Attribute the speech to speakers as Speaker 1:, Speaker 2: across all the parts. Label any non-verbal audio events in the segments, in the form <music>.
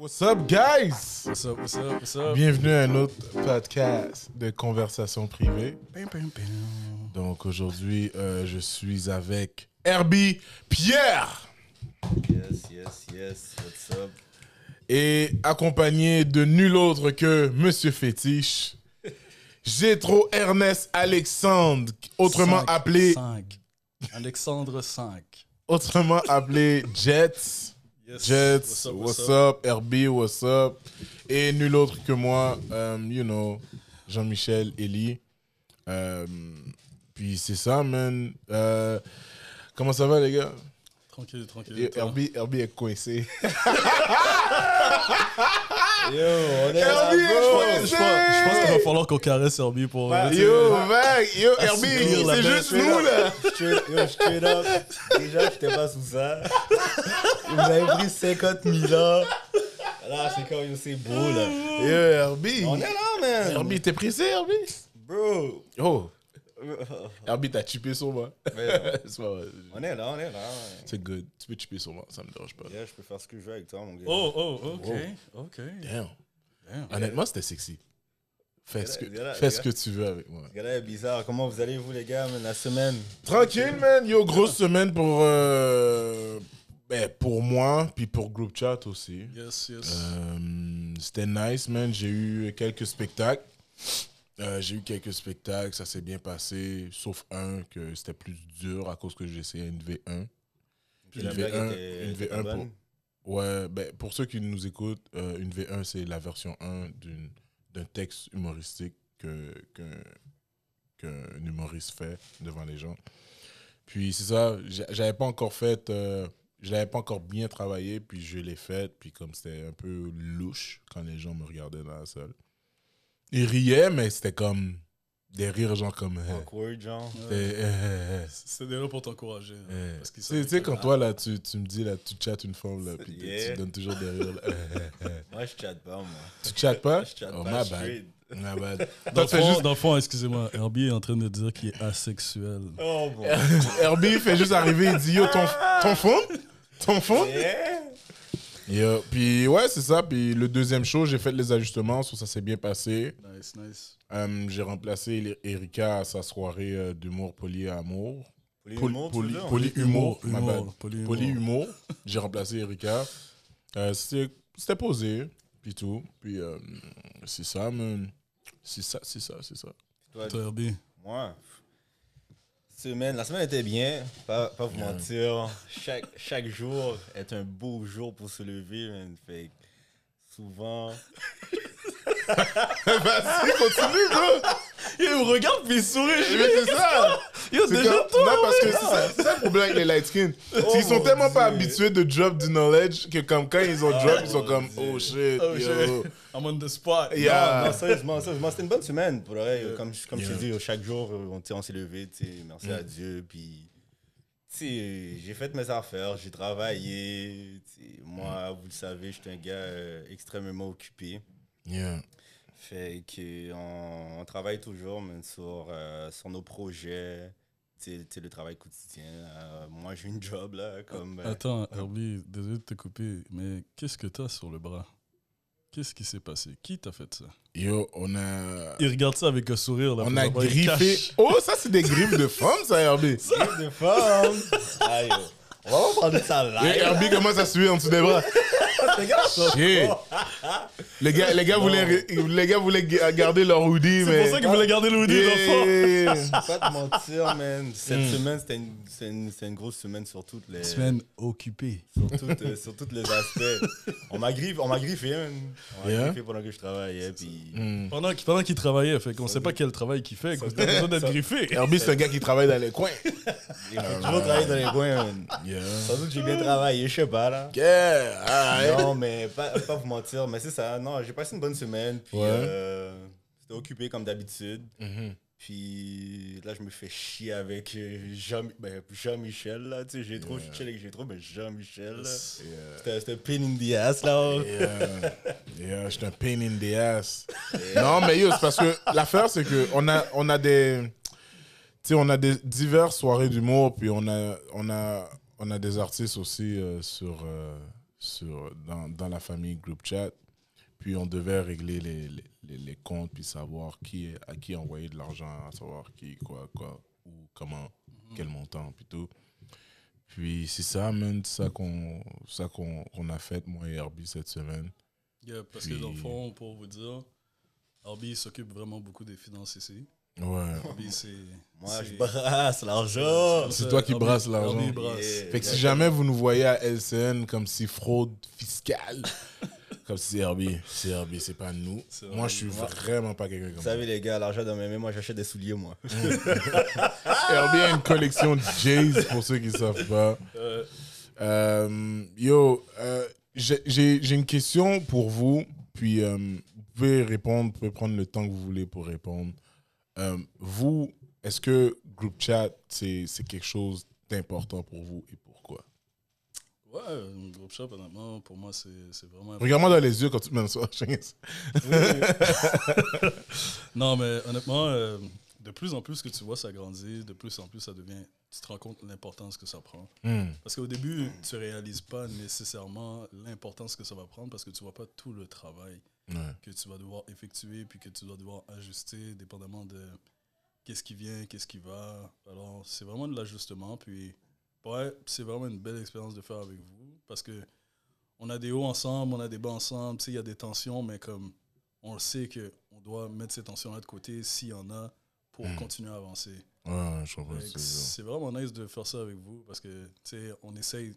Speaker 1: What's up, guys?
Speaker 2: What's up, what's up, what's up?
Speaker 1: Bienvenue à un autre podcast de conversation privée.
Speaker 2: Bam, bam, bam.
Speaker 1: Donc aujourd'hui, euh, je suis avec Herbie Pierre
Speaker 3: Yes, yes, yes. What's up?
Speaker 1: et accompagné de nul autre que Monsieur Fétiche, Gétro Ernest Alexandre, autrement
Speaker 2: Cinq,
Speaker 1: appelé,
Speaker 2: cinq. Alexandre 5.
Speaker 1: autrement appelé Jets.
Speaker 2: Yes.
Speaker 1: Jets, what's, up, Herbie, what's up? Et nul autre que moi, um, you know, Jean-Michel Elie. Euh, puis c'est ça, man. Euh, comment ça va, les gars?
Speaker 2: Tranquille, tranquille.
Speaker 1: Et? Herbie, Herbie est coincé. <laughs>
Speaker 3: Yo, on est là,
Speaker 1: Herbie!
Speaker 2: Je pense, je pense qu'il va falloir qu'on caresse Herbie pour. euh,
Speaker 1: Yo, mec, yo, Herbie,
Speaker 2: Assouvir la
Speaker 1: c'est juste nous, là.
Speaker 3: Yo, straight up. Déjà, j'étais pas sous ça. Vous avez pris 50 000 ans. Là, c'est comme, c'est beau, là.
Speaker 1: Yo, Herbie.
Speaker 3: On est là, man.
Speaker 1: Herbie, t'es pressé, Herbie?
Speaker 3: Bro.
Speaker 1: Oh, <laughs> Herbie, t'as chipé sur moi. <laughs>
Speaker 3: On est là, on est là.
Speaker 1: C'est good. Tu peux chipper sur moi, ça me dérange pas.
Speaker 3: Yeah, je peux faire ce que je veux avec toi, mon gars.
Speaker 2: Oh, oh, ok, ok.
Speaker 1: Damn.
Speaker 2: Damn.
Speaker 1: Honnêtement, c'était sexy. Fais ce que, fais ce que tu veux avec moi.
Speaker 3: Ce est bizarre. Comment vous allez, vous, les gars, man, la semaine?
Speaker 1: Tranquille, man. Yo, grosse semaine pour, euh, ben, pour moi, puis pour Group Chat aussi.
Speaker 2: Yes, yes.
Speaker 1: Euh, C'était nice, man. J'ai eu quelques spectacles. Euh, j'ai eu quelques spectacles, ça s'est bien passé, sauf un que c'était plus dur à cause que j'ai essayé une V1.
Speaker 3: Puis
Speaker 1: Une
Speaker 3: la blague
Speaker 1: V1,
Speaker 3: était-
Speaker 1: une
Speaker 3: était
Speaker 1: V1 pour,
Speaker 3: bonne.
Speaker 1: Ouais, ben, pour ceux qui nous écoutent, euh, une V1, c'est la version 1 d'une- d'un texte humoristique que- qu'un qu'un humoriste fait devant les gens. Puis c'est ça, j'a- j'avais pas encore fait, euh, je l'avais pas encore bien travaillé, puis je l'ai fait, puis comme c'était un peu louche quand les gens me regardaient dans la salle. Ils riaient, mais c'était comme des rires genre comme... euh,
Speaker 3: Awkward, genre.
Speaker 1: euh, euh,
Speaker 2: C'était déjà pour t'encourager. hein,
Speaker 1: euh,
Speaker 2: parce
Speaker 1: Tu sais- quand toi, là, tu, tu me dis, là, tu chattes une femme, là, puis tu-
Speaker 3: Yeah.
Speaker 1: tu donnes toujours des rires, euh, euh.
Speaker 3: Moi, je chatte pas, moi.
Speaker 1: Tu chattes pas? <laughs>
Speaker 3: Je chatte
Speaker 1: Oh,
Speaker 3: pas,
Speaker 1: my bad. My bad. <laughs>
Speaker 2: Dans fond,
Speaker 1: juste...
Speaker 2: dans le fond, excusez-moi, Herbie est en train de dire qu'il est asexuel.
Speaker 3: Oh, bon. <laughs>
Speaker 1: Herbie fait juste arriver, il dit, yo, ton, ton fond? Ton fond?
Speaker 3: Yeah.
Speaker 1: Yo, puis ouais, c'est ça. Puis le deuxième show, j'ai fait les ajustements, so ça s'est bien passé.
Speaker 2: Nice, nice.
Speaker 1: Euh, j'ai remplacé Erika à sa soirée euh, d'humour polyamour.
Speaker 3: Polyhumour,
Speaker 1: Poly-
Speaker 3: dire?
Speaker 1: Polyhumour, my bad.
Speaker 2: Humour, polyhumour.
Speaker 1: J'ai remplacé Erika. Euh, C'était posé, puis tout. Puis euh, c'est ça, man. C'est ça, c'est ça, c'est ça.
Speaker 3: Toi. Moi, semaine, la semaine était bien, pas, pas vous
Speaker 1: Yeah.
Speaker 3: mentir. Chaque, chaque jour est un beau jour pour se lever, man. Fait souvent. <laughs> <laughs>
Speaker 1: Vas-y, continue, bro.
Speaker 2: Il me regarde puis il sourit.
Speaker 1: Mais c'est ça.
Speaker 2: Yo,
Speaker 1: C'est
Speaker 2: déjà,
Speaker 1: comme- non, parce que c'est ça, le problème avec les light skin. <laughs> ils sont tellement pas habitués de drop du knowledge que comme quand ils ont drop, ils sont comme
Speaker 3: Dieu.
Speaker 1: oh shit,
Speaker 2: Oh,
Speaker 1: yo.
Speaker 2: shit. I'm on the spot.
Speaker 1: Yeah.
Speaker 3: Non, non, sérieusement, sérieusement, c'était une bonne semaine. Pour vrai, comme, je- comme je
Speaker 1: Yeah.
Speaker 3: te dis, chaque jour, on, s'est levé, merci
Speaker 1: Mm.
Speaker 3: à Dieu. Puis, j'ai fait mes affaires, j'ai travaillé. moi, vous le savez, je suis un gars euh, extrêmement occupé.
Speaker 1: Yeah.
Speaker 3: Fait que on, on travaille toujours man, sur, euh, sur nos projets, tu sais, tu sais, le travail quotidien. Euh, moi, j'ai une job là, comme. euh,
Speaker 2: Attends, Herbie, désolé de te couper, mais qu'est-ce que t'as sur le bras? Qu'est-ce qui s'est passé? Qui t'a fait ça?
Speaker 1: Yo, on a
Speaker 2: Il regarde ça avec un sourire. Là,
Speaker 1: on a
Speaker 2: il
Speaker 1: griffé. Oh, ça c'est des griffes de femmes, ça Herbie. <laughs>
Speaker 3: Griffes de femme? Aïe, yo. On va pas de ça live.
Speaker 1: Herbie commence à suer en dessous des bras? Shit. Les gars, les gars voulaient, les gars voulaient ga- garder leur hoodie,
Speaker 2: C'est
Speaker 1: mais.
Speaker 2: pour ça qu'il voulait garder le hoodie.
Speaker 1: Yeah. <laughs>
Speaker 3: Je vais pas te mentir, man. Cette
Speaker 1: Mm.
Speaker 3: semaine, c'était une, c'est une, c'est une grosse semaine sur toutes les,
Speaker 2: Semaine occupée.
Speaker 3: sur, toutes, euh, sur tous les aspects. On m'a griffé, on m'a griffé, man. On m'a
Speaker 1: Yeah.
Speaker 3: griffé pendant que je travaillais. Puis...
Speaker 1: Hmm.
Speaker 2: Pendant qu'il pendant qu'il travaillait, fait qu'on sait pas quel travail qu'il fait, qu'on a besoin d'être griffé.
Speaker 1: Herbie, c'est un gars qui travaille dans les coins. <laughs>
Speaker 3: J'ai toujours travaillé dans les coins, man.
Speaker 1: Yeah.
Speaker 3: Sans doute j'ai bien travaillé, je sais pas, là.
Speaker 1: Yeah. alright.
Speaker 3: Non, mais pas, pas vous mentir, mais c'est ça. Non, j'ai passé une bonne semaine. Puis
Speaker 1: Ouais.
Speaker 3: euh, c'était occupé comme d'habitude.
Speaker 1: Mhm.
Speaker 3: Puis là, je me fais chier avec euh, Jean, ben, Jean-Michel, là. Tu sais, j'ai trop, chill avec j'ai trop, mais Jean-Michel, là.
Speaker 1: Yeah.
Speaker 3: C'était c'était pain in the ass, là.
Speaker 1: Yeah, yeah, je suis un pain in the ass. Non, mais yo, c'est parce que l'affaire, c'est que on a, on a des, sais, on a des diverses soirées d'humour, puis on a, on a, on a des artistes aussi euh, sur, euh, sur, dans, dans la famille group chat. Puis on devait régler les, les, les- les comptes, puis savoir qui, à qui envoyer de l'argent, à savoir qui, quoi, quoi, où, comment, quel montant, puis tout. Puis c'est ça, man, ça qu'on ça qu'on qu'on a fait, moi et Herbie, cette semaine.
Speaker 2: Yeah, parce que dans le
Speaker 1: Puis-
Speaker 2: fond, pour vous dire, Arby s'occupe vraiment beaucoup des finances ici.
Speaker 1: Ouais.
Speaker 2: C'est.
Speaker 3: Moi, je brasse l'argent.
Speaker 1: C'est toi qui brasse l'argent.
Speaker 3: Yeah.
Speaker 1: Fait que si jamais vous nous voyez à LCN comme si fraude fiscale, <laughs> comme si c'est Herbie, c'est Herbie, c'est pas nous. Moi, je suis vraiment pas quelqu'un
Speaker 3: Vous
Speaker 1: comme ça.
Speaker 3: savez, les gars, l'argent dans mes mains, moi, j'achète des souliers, moi. <laughs>
Speaker 1: Herbie a une collection de Jays, pour ceux qui savent pas.
Speaker 2: Euh,
Speaker 1: yo, euh, j'ai- j'ai j'ai une question pour vous, puis euh, vous pouvez répondre, vous pouvez prendre le temps que vous voulez pour répondre. Euh, vous, est-ce que group chat, c'est quelque chose d'important pour vous et pourquoi?
Speaker 2: Ouais, un groupe shop, honnêtement, pour moi, c'est vraiment.
Speaker 1: Regarde-moi dans les yeux quand tu me ça. <laughs> <laughs>
Speaker 2: Non, mais honnêtement, euh, de plus en plus que tu vois ça grandir, de plus en plus ça devient. Tu te rends compte de l'importance que ça prend.
Speaker 1: Hmm.
Speaker 2: Parce qu'au début, tu réalises pas nécessairement l'importance que ça va prendre parce que tu vois pas tout le travail que tu vas devoir effectuer puis que tu dois devoir ajuster dépendamment de qu'est-ce qui vient, qu'est-ce qui va. Alors, c'est vraiment de l'ajustement. Puis, ouais, c'est vraiment une belle expérience de faire avec vous parce que on a des hauts ensemble, on a des bas ensemble. Tu sais, il y a des tensions, mais comme on le sait qu'on doit mettre ces tensions-là de côté s'il y en a pour
Speaker 1: Mm.
Speaker 2: continuer à avancer.
Speaker 1: Ouais.
Speaker 2: C'est vraiment nice de faire ça avec vous parce que, tu sais, on essaye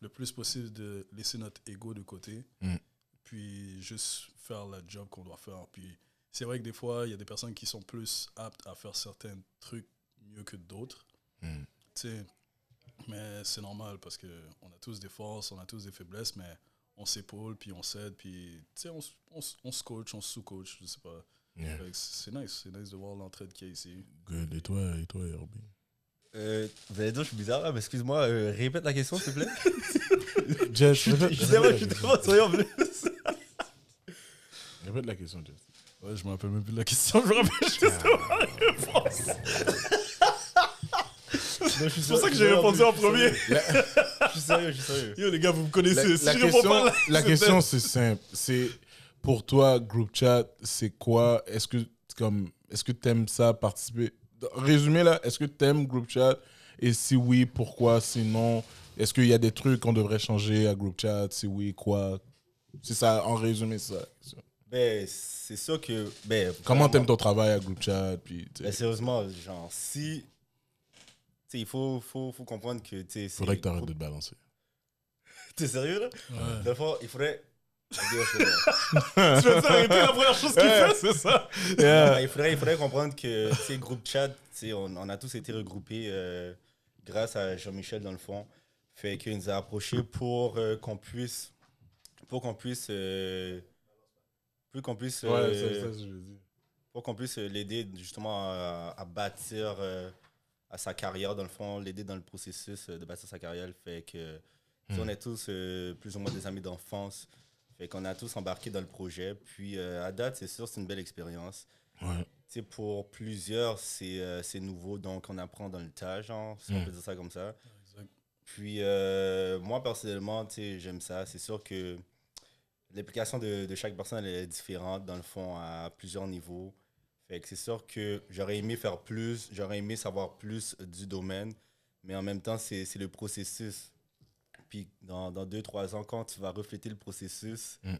Speaker 2: le plus possible de laisser notre ego de côté,
Speaker 1: Mm.
Speaker 2: puis juste faire le job qu'on doit faire. Puis c'est vrai que des fois, il y a des personnes qui sont plus aptes à faire certains trucs mieux que d'autres,
Speaker 1: Hmm.
Speaker 2: tu sais. Mais c'est normal parce que on a tous des forces, on a tous des faiblesses, mais on s'épaule, puis on s'aide, puis, tu sais, on, on se coach, on se sous-coach, je sais pas.
Speaker 1: Yeah.
Speaker 2: C'est nice, c'est nice de voir l'entraide qu'il y a ici.
Speaker 1: Good. Et toi, et toi, Herbie?
Speaker 3: Euh, vous allez dire, je suis bizarre, là, mais excuse-moi, euh, répète la question, s'il te plaît. <laughs>
Speaker 1: Jess,
Speaker 3: Je suis tellement je suis trop sérieux en plus.
Speaker 1: Répète la question, Jess.
Speaker 2: Ouais, je me rappelle même plus de la question, je me rappelle juste
Speaker 3: C'est
Speaker 2: pour ça que j'ai répondu en premier.
Speaker 3: Je suis sérieux, je suis sérieux.
Speaker 2: Yo, les gars, vous me
Speaker 1: La,
Speaker 2: connaissez. si
Speaker 1: la
Speaker 2: je réponds
Speaker 1: question,
Speaker 2: pas là,
Speaker 1: la
Speaker 2: c'est
Speaker 1: question, c'est simple. C'est pour toi, group chat, c'est quoi? Est-ce que comme, est-ce que t'aimes ça participer? Résumé là, est-ce que t'aimes group chat? Et si oui, pourquoi? Sinon, est-ce qu'il y a des trucs qu'on devrait changer à group chat? Si oui, quoi? C'est ça, en résumé, c'est ça.
Speaker 3: Ben, c'est sûr que. Ben,
Speaker 1: Comment t'aimes ton travail à group chat puis,
Speaker 3: Ben, sérieusement, genre, si. Tu sais, il faut, faut, faut comprendre que. Tu sais, c'est-
Speaker 1: Faudrait que t'arrêtes de te balancer. <laughs>
Speaker 3: T'es sérieux, là?
Speaker 2: Ouais.
Speaker 3: Fond, il faudrait.
Speaker 2: Tu vas t'arrêter la première chose qu'il fait, c'est ça?
Speaker 3: Il, faudrait, il faudrait comprendre que ces groupes chat, on, on a tous été regroupés euh, grâce à Jean-Michel dans le fond. Fait qu'il nous a approchés pour euh, qu'on puisse, pour qu'on puisse, euh, pour qu'on puisse,
Speaker 1: Ouais,
Speaker 3: euh,
Speaker 1: c'est ça que je veux dire.
Speaker 3: pour qu'on puisse l'aider justement à, à bâtir euh, à sa carrière dans le fond, l'aider dans le processus de bâtir sa carrière. Fait que
Speaker 1: Hmm.
Speaker 3: on est tous euh, plus ou moins des amis d'enfance. Fait qu'on a tous embarqué dans le projet. Puis euh, à date, c'est sûr, c'est une belle expérience.
Speaker 1: Ouais.
Speaker 3: Tu sais, pour plusieurs, c'est euh, c'est nouveau, donc on apprend dans le tas, genre, si on
Speaker 1: Mm.
Speaker 3: peut dire ça comme ça. Puis euh, moi, personnellement, tu sais, j'aime ça. C'est sûr que l'implication de, de chaque personne elle est différente, dans le fond, à plusieurs niveaux. Fait que c'est sûr que j'aurais aimé faire plus, j'aurais aimé savoir plus du domaine, mais en même temps, c'est c'est le processus. Puis dans, dans deux, trois ans, quand tu vas refléter le processus,
Speaker 1: Mm.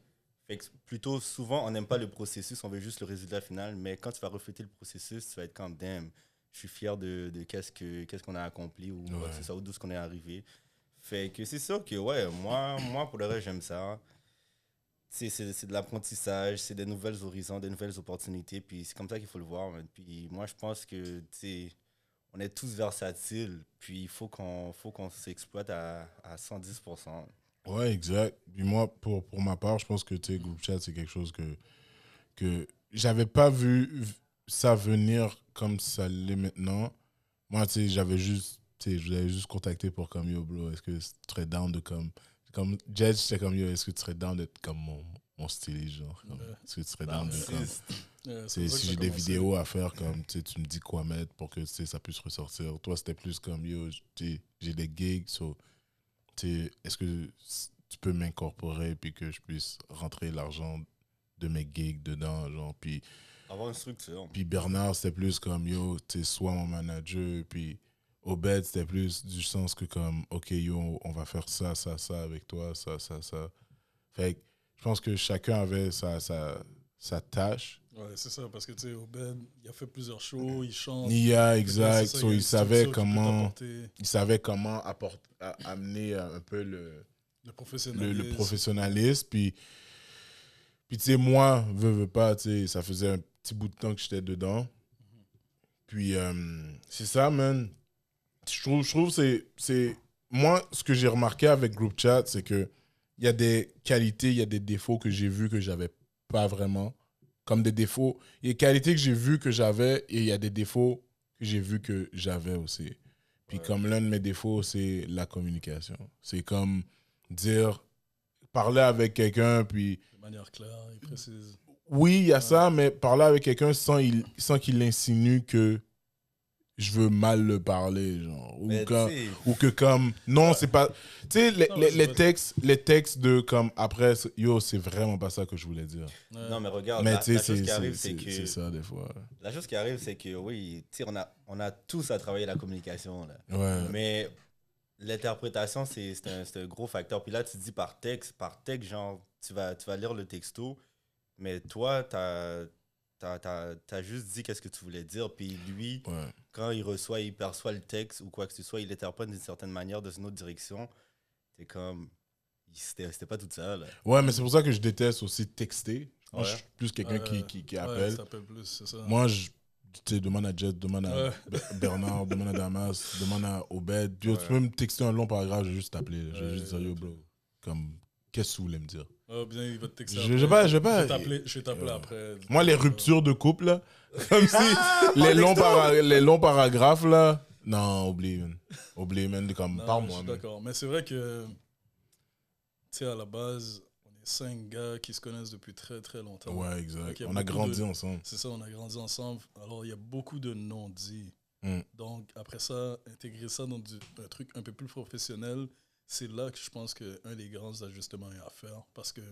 Speaker 3: fait que plutôt souvent, on n'aime pas le processus, on veut juste le résultat final, mais quand tu vas refléter le processus, tu vas être comme, damn, je suis fier de, de qu'est-ce que- qu'est-ce qu'on a accompli ou
Speaker 1: Ouais.
Speaker 3: soit, ou d'où ce qu'on est arrivé. Fait que c'est sûr que, ouais, moi, <coughs> moi pour le reste, j'aime ça. C'est de l'apprentissage, c'est des nouvelles horizons, des nouvelles opportunités, puis c'est comme ça qu'il faut le voir. Puis moi, je pense que, tu on est tous versatiles, puis il faut qu'on faut s'exploite à, à 110%.
Speaker 1: Ouais, exact. Moi, pour, ma part, je pense que tu sais, group chat, c'est quelque chose que, que j'avais pas vu ça venir comme ça l'est maintenant. Moi, tu sais, j'avais juste, contacté pour comme yo, est-ce que tu serais down de comme. Comme Judge, j'étais comme yo, est-ce que tu serais down d'être comme mon, mon styliste, genre. comme,
Speaker 2: Ouais.
Speaker 1: Est-ce que tu serais down de
Speaker 3: C'est-
Speaker 1: comme. Tu si j'ai des vidéos à faire, comme tu sais, tu me dis quoi mettre pour que tu sais, ça puisse ressortir. Toi, c'était plus comme yo, tu j'ai des gigs, so, tu sais, est-ce que tu peux m'incorporer puis que je puisse rentrer l'argent de mes gigs dedans, genre. Puis,
Speaker 3: Avoir une structure.
Speaker 1: puis Bernard, c'était plus comme, yo, t'es soit mon manager, puis Obed, c'était plus du sens que comme, ok, yo, on va faire ça, ça, ça avec toi, ça, ça, ça. Fait que je pense que chacun avait sa, sa, sa tâche.
Speaker 2: Ouais, c'est ça, parce que tu sais, Obed, il a fait plusieurs shows, il chante.
Speaker 1: Nia, exact.
Speaker 2: ça,
Speaker 1: So,
Speaker 2: il
Speaker 1: savait comment, il savait comment apporter, a- amener euh, un peu le,
Speaker 2: Le
Speaker 1: le,
Speaker 2: professionnalisme.
Speaker 1: le professionnalisme. Puis, puis tu sais, moi, veux, veux pas, tu sais, ça faisait un petit bout de temps que j'étais dedans. Puis, euh, c'est ça, man. Je trouve, je trouve c'est, c'est. Moi, ce que j'ai remarqué avec Group Chat, c'est que il y a des qualités, il y a des défauts que j'ai vus que j'avais pas vraiment. Comme des défauts. Il y a des qualités que j'ai vues que j'avais et il y a des défauts que j'ai vus que j'avais aussi. Puis
Speaker 3: Ouais.
Speaker 1: comme l'un de mes défauts, c'est la communication. C'est comme dire, parler avec quelqu'un, puis
Speaker 2: De manière claire et précise.
Speaker 1: oui, il y a
Speaker 2: Ouais.
Speaker 1: ça, mais parler avec quelqu'un sans, il, sans qu'il insinue que je veux mal le parler, genre. Ou,
Speaker 3: sais,
Speaker 1: ou que comme, non, c'est pas... Tu sais, les, les- textes, les textes de comme, après, yo, c'est vraiment pas ça que je voulais dire.
Speaker 2: Ouais.
Speaker 3: Non, mais regarde,
Speaker 1: mais
Speaker 3: la, chose
Speaker 1: c'est
Speaker 3: qui arrive,
Speaker 1: c'est-
Speaker 3: que.
Speaker 1: c'est ça, des fois.
Speaker 3: La chose qui arrive, c'est que oui, tu sais, on a, on a tous à travailler la communication. Là.
Speaker 1: Ouais.
Speaker 3: Mais l'interprétation, c'est c'est un, c'est un gros facteur. Puis là, tu dis par texte, par texte, genre, tu vas, tu vas lire le texto, mais toi, tu as, juste dit qu'est-ce que tu voulais dire. Puis lui,
Speaker 1: Ouais.
Speaker 3: Quand il reçoit, il perçoit le texte ou quoi que ce soit, il l'interprète d'une certaine manière, dans une autre direction. C'est comme. C'était pas tout ça, là.
Speaker 1: Ouais, mais c'est pour ça que je déteste aussi texter. Moi,
Speaker 3: Ouais.
Speaker 1: je suis plus quelqu'un qui,
Speaker 2: Ouais.
Speaker 1: qui, appelle.
Speaker 2: plus, ça.
Speaker 1: Moi, je tu sais, demande à Jet, demande à Bernard, demande à Damas, demande à Obed. Yo,
Speaker 3: Ouais.
Speaker 1: Tu peux me texter un long paragraphe, je vais juste t'appeler. Je vais
Speaker 2: Ouais,
Speaker 1: juste dire, yo, bro, comme, qu'est-ce que vous voulez me dire?
Speaker 2: Ah, bien, il va te texter.
Speaker 1: Je- je vais pas- je vais pas-
Speaker 2: vais t'appeler- Je vais t'appeler
Speaker 1: Ouais.
Speaker 2: après.
Speaker 1: Moi, les ruptures de couple, là, <laughs> comme si les, longs para- les longs paragraphes, là, non, oublie, man. Oublie, man, comme,
Speaker 2: Non, je
Speaker 1: parle-moi,
Speaker 2: suis
Speaker 1: man.
Speaker 2: D'accord. Mais c'est vrai que, tu sais, à la base, on est cinq gars qui se connaissent depuis très très longtemps.
Speaker 1: Ouais, exact. On a grandi
Speaker 2: de-
Speaker 1: ensemble.
Speaker 2: C'est ça, on a grandi ensemble. Alors, il y a beaucoup de non-dits.
Speaker 1: Mm.
Speaker 2: Donc, après ça, intégrer ça dans du- un truc un peu plus professionnel, c'est là que je pense qu'un des grands ajustements est à faire. Parce que, tu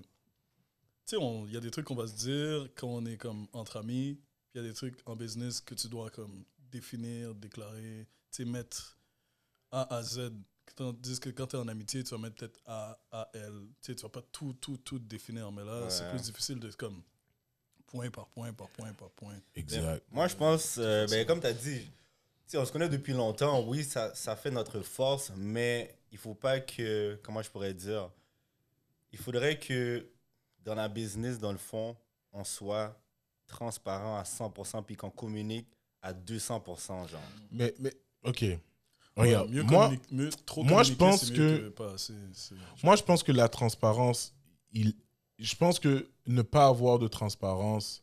Speaker 2: sais, on- il y a des trucs qu'on va se dire quand on est comme entre amis, puis il y a des trucs en business que tu dois comme définir, déclarer, tu sais, mettre A à Z. Tandis que quand tu es en amitié, tu vas mettre peut-être A à L. Tu sais, tu vas pas tout, tout, tout définir. Mais là, c'est plus difficile de comme point par point, par point, par point.
Speaker 1: Exact.
Speaker 3: Moi, je pense, euh, ben, comme tu as dit, tu sais, on se connaît depuis longtemps. Oui, ça, ça fait notre force, mais il faut pas que, comment je pourrais dire, il faudrait que dans la business, dans le fond, on soit transparent à 100% puis qu'on communique à 200%, genre.
Speaker 1: Mais, mais, ok. Regarde,
Speaker 2: Ouais, mieux
Speaker 1: moi,
Speaker 2: mieux- trop
Speaker 1: moi, je pense que-
Speaker 2: pas
Speaker 1: Moi, je pense que la transparence, il, je pense que ne pas avoir de transparence.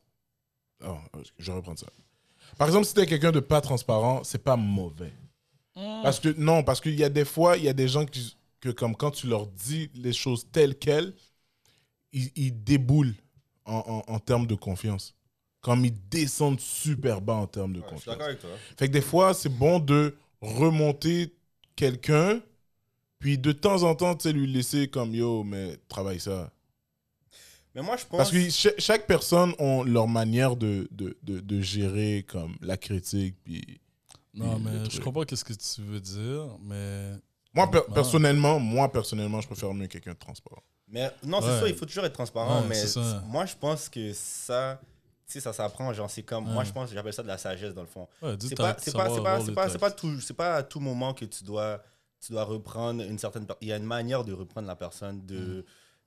Speaker 1: Oh, je vais reprendre ça. Par exemple, si tu es quelqu'un de pas transparent, c'est pas mauvais. Parce que non, parce qu'il y a des fois, il y a des gens qui, que comme quand tu leur dis les choses telles quelles, ils, ils déboulent en, en, en termes de confiance. Comme ils descendent super bas en termes de
Speaker 3: Ouais, je suis
Speaker 1: confiance.
Speaker 3: d'accord avec toi.
Speaker 1: Fait que des fois, c'est bon de remonter quelqu'un, puis de temps en temps, tu sais, lui laisser comme yo, mais travaille ça.
Speaker 3: Mais moi, je pense.
Speaker 1: Parce que cha- chaque personne a leur manière de, de, de, de gérer comme la critique. Puis
Speaker 2: Non, mais je comprends qu'est-ce que tu veux dire, mais
Speaker 1: moi, per- personnellement, moi, personnellement, je préfère mieux quelqu'un de transparent.
Speaker 3: Mais non, c'est
Speaker 2: Ouais.
Speaker 3: ça, il faut toujours être transparent.
Speaker 2: Ouais,
Speaker 3: mais moi, je pense que ça, tu sais, ça s'apprend. Genre, c'est comme. Moi, je pense, j'appelle ça de la sagesse, dans le fond. C'est pas, c'est pas, c'est pas, c'est pas, pas tout, c'est pas à tout moment que tu dois, tu dois reprendre une certaine. Il y a une manière de reprendre la personne. De,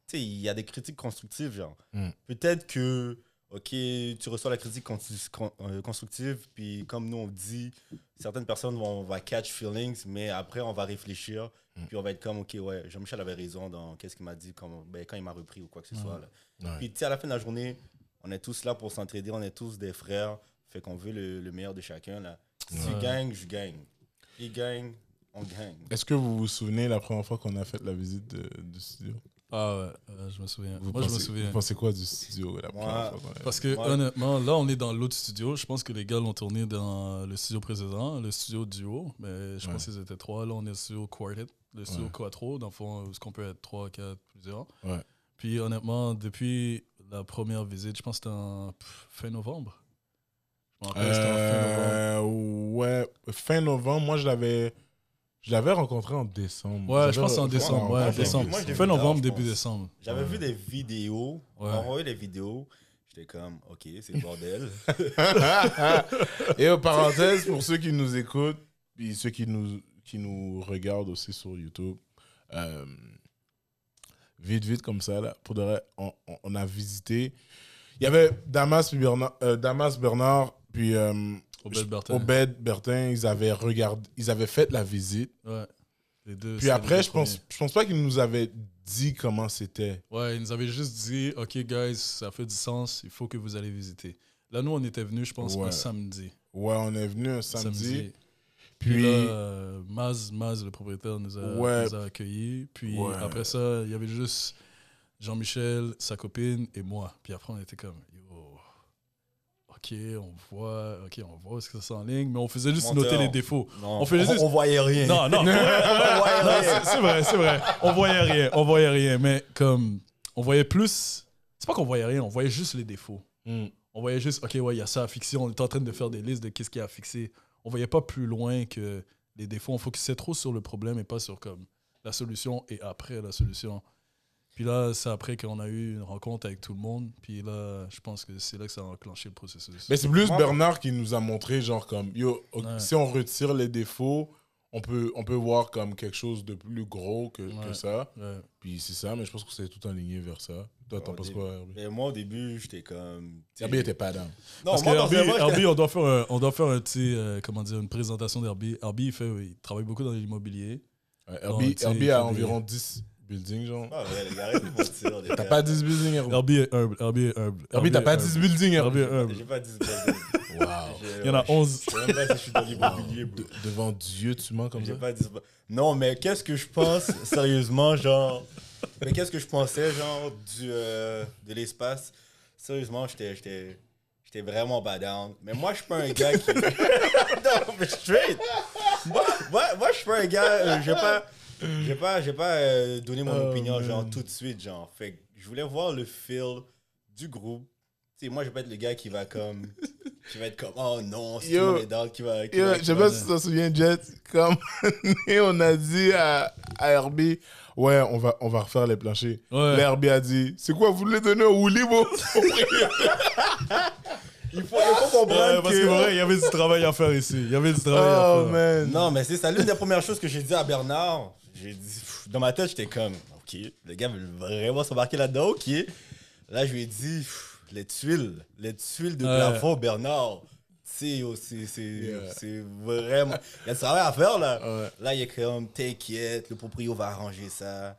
Speaker 3: tu sais, il y a des critiques constructives, genre.
Speaker 1: Mm.
Speaker 3: Peut-être que, ok, tu reçois la critique euh, constructive, puis comme nous on dit, certaines personnes vont va catch feelings, mais après on va réfléchir,
Speaker 1: Mm.
Speaker 3: puis on va être comme, ok, ouais, Jean-Michel avait raison dans qu'est-ce qu'il m'a dit quand, ben, quand il m'a repris ou quoi que ce soit. Là.
Speaker 1: Ouais.
Speaker 3: Puis, tu sais, à la fin de la journée, on est tous là pour s'entraider, on est tous des frères. Fait qu'on veut le, le meilleur de chacun. Là. Si
Speaker 2: Ouais.
Speaker 3: tu gagnes, je gagne. Il gagne, on gagne.
Speaker 1: Est-ce que vous vous souvenez la première fois qu'on a fait la visite de, du studio?
Speaker 2: Ah ouais, euh, je me souviens.
Speaker 1: Vous
Speaker 2: Moi, je me souviens.
Speaker 1: Vous pensez quoi du studio la
Speaker 3: Moi,
Speaker 2: Parce que honnêtement, là, on est dans l'autre studio. Je pense que les gars l'ont tourné dans le studio précédent, le studio duo. Mais je
Speaker 1: Ouais.
Speaker 2: pense qu'ils étaient trois. Là, on est au studio quartet, le studio
Speaker 1: Ouais.
Speaker 2: quattro, dans le fond, où ce qu'on peut être trois, quatre, plusieurs.
Speaker 1: Ouais.
Speaker 2: Puis honnêtement, depuis la première visite, je pense que c'était en fin novembre. Je me rappelle, c'était en fin novembre.
Speaker 1: Euh, ouais, fin novembre, moi je l'avais je l'avais rencontré en décembre.
Speaker 2: Ouais, je pense que c'est en décembre.
Speaker 3: moi,
Speaker 2: Ouais, décembre. Fin novembre, début décembre.
Speaker 3: J'avais
Speaker 1: Ouais.
Speaker 3: vu des vidéos. On
Speaker 2: Ouais.
Speaker 3: m'a envoyé les vidéos. J'étais comme, ok, c'est le bordel. <laughs>
Speaker 1: Et aux parenthèses, pour ceux qui nous écoutent, puis ceux qui nous, qui nous regardent aussi sur YouTube, euh, vite, vite comme ça, là, pour de vrai, on, on- on a visité. Il y avait Damas, puis Bernard, euh, Damas Bernard, puis euh,
Speaker 2: Obed Bertin.
Speaker 1: Obed Bertin, ils avaient, regardé, ils avaient fait la visite.
Speaker 2: Ouais. Les deux,
Speaker 1: Puis après, je pense, je pense pas qu'ils nous avaient dit comment c'était.
Speaker 2: Ouais, ils nous avaient juste dit, OK, guys, ça fait du sens, il faut que vous allez visiter. Là, nous, on était venus, je pense,
Speaker 1: Ouais.
Speaker 2: un samedi.
Speaker 1: Ouais, on est venu un samedi.
Speaker 2: Puis,
Speaker 1: Puis,
Speaker 2: là, euh, Maz, Maz, le propriétaire, nous a,
Speaker 1: Ouais.
Speaker 2: nous a accueillis. Puis
Speaker 1: Ouais.
Speaker 2: après ça, il y avait juste Jean-Michel, sa copine et moi. Puis après, on était comme, yo, OK, on voit, OK, on voit ce que ça s'enligne, mais on faisait juste
Speaker 3: Menteur.
Speaker 2: noter les défauts.
Speaker 3: Non,
Speaker 2: On fait juste-
Speaker 3: on voyait rien.
Speaker 2: Non, non, <laughs>
Speaker 3: voyait
Speaker 2: Non,
Speaker 3: rien.
Speaker 2: c'est- c'est vrai, c'est vrai. On voyait rien, on voyait rien, mais comme on voyait plus. C'est pas qu'on voyait rien, on voyait juste les défauts.
Speaker 1: hmm,
Speaker 2: On voyait juste, ok, ouais, il y a ça à fixer. On était en train de faire des listes de qu'est-ce qu'il y a à fixer. On voyait pas plus loin que les défauts. On focusait trop sur le problème et pas sur comme la solution et après la solution. Puis là, c'est après qu'on a eu une rencontre avec tout le monde. Puis là, je pense que c'est là que ça a enclenché le processus.
Speaker 1: Mais c'est plus Bernard qui nous a montré, genre, comme, yo,
Speaker 2: Ouais.
Speaker 1: si on retire les défauts, on peut, on peut voir comme quelque chose de plus gros que, que ça.
Speaker 2: Ouais.
Speaker 1: Puis c'est ça, mais je pense que c'est tout aligné vers ça. Toi, t'en penses quoi, Herbie?
Speaker 3: Moi, au début, j'étais comme.
Speaker 1: Herbie était pas down.
Speaker 3: Non,
Speaker 2: Parce que
Speaker 3: moi,
Speaker 2: Herbie,
Speaker 3: j'étais-
Speaker 2: Herbie, on doit faire un, on doit faire un petit, euh, comment dire, une présentation d'Herbie. Herbie, il, fait, il travaille beaucoup dans l'immobilier.
Speaker 1: Ouais, Herbie, Herbie a environ 10 buildings, genre.
Speaker 3: Ah ouais, les gars, arrêtez de mentir. les
Speaker 1: T'as
Speaker 3: gars.
Speaker 1: pas 10 buildings, Herbie
Speaker 2: Herbie est humble. Herbie est humble.
Speaker 1: Herbie, t'as pas
Speaker 2: humble.
Speaker 1: 10 buildings,
Speaker 2: Herbie
Speaker 1: Herbie
Speaker 2: est humble.
Speaker 3: J'ai pas dit ce
Speaker 1: Wow.
Speaker 2: Il y en a 11.
Speaker 3: Je sais même pas si je suis dans l'immobilier, bro.
Speaker 1: De- devant Dieu, tu mens comme ça?
Speaker 3: J'ai pas dit ce- Non, mais qu'est-ce que je pense, <laughs> sérieusement, genre. Mais qu'est-ce que je pensais, genre, du, euh, de l'espace? Sérieusement, j'étais. j'étais J'étais vraiment bad down. Mais moi, je suis pas un gars qui. <laughs> non, mais straight. Moi, moi, moi, je suis pas un gars. euh, j'ai pas. J'ai pas, j'ai pas euh, donné mon
Speaker 1: Oh,
Speaker 3: opinion,
Speaker 1: man.
Speaker 3: genre, tout de suite, genre. Fait que je voulais voir le feel du groupe. Tu sais, moi, je vais pas être le gars qui va comme. <laughs> Qui va être comme, oh non, c'est tout down, qui va. qui
Speaker 1: Yo,
Speaker 3: va-
Speaker 1: je sais pas si tu t'en souviens, Jet, comme <laughs> et on a dit à, à Herbie, ouais, on va, on va refaire les planchers.
Speaker 2: Ouais.
Speaker 1: Là, Herbie a dit, c'est quoi, vous voulez donner au Woolly, bro <laughs>
Speaker 3: Il faut, il faut comprendre
Speaker 2: Ouais, parce
Speaker 3: que.
Speaker 2: que vrai, il y avait du travail à faire ici. Il y avait du travail à
Speaker 1: Oh,
Speaker 2: faire.
Speaker 1: man.
Speaker 3: Non, mais c'est ça. L'une des premières choses que j'ai dit à Bernard, j'ai dit, pff, dans ma tête, j'étais comme, ok, le gars veut vraiment s'embarquer là-dedans, ok. Là, je lui ai dit, pff, les tuiles, les tuiles de
Speaker 2: Ouais.
Speaker 3: plafond, Bernard. C'est oh, c'est- c'est-
Speaker 1: Yeah.
Speaker 3: c'est vraiment. Il y a du travail à faire, là.
Speaker 1: Ouais.
Speaker 3: Là, il est comme, t'inquiète, le proprio va arranger ça.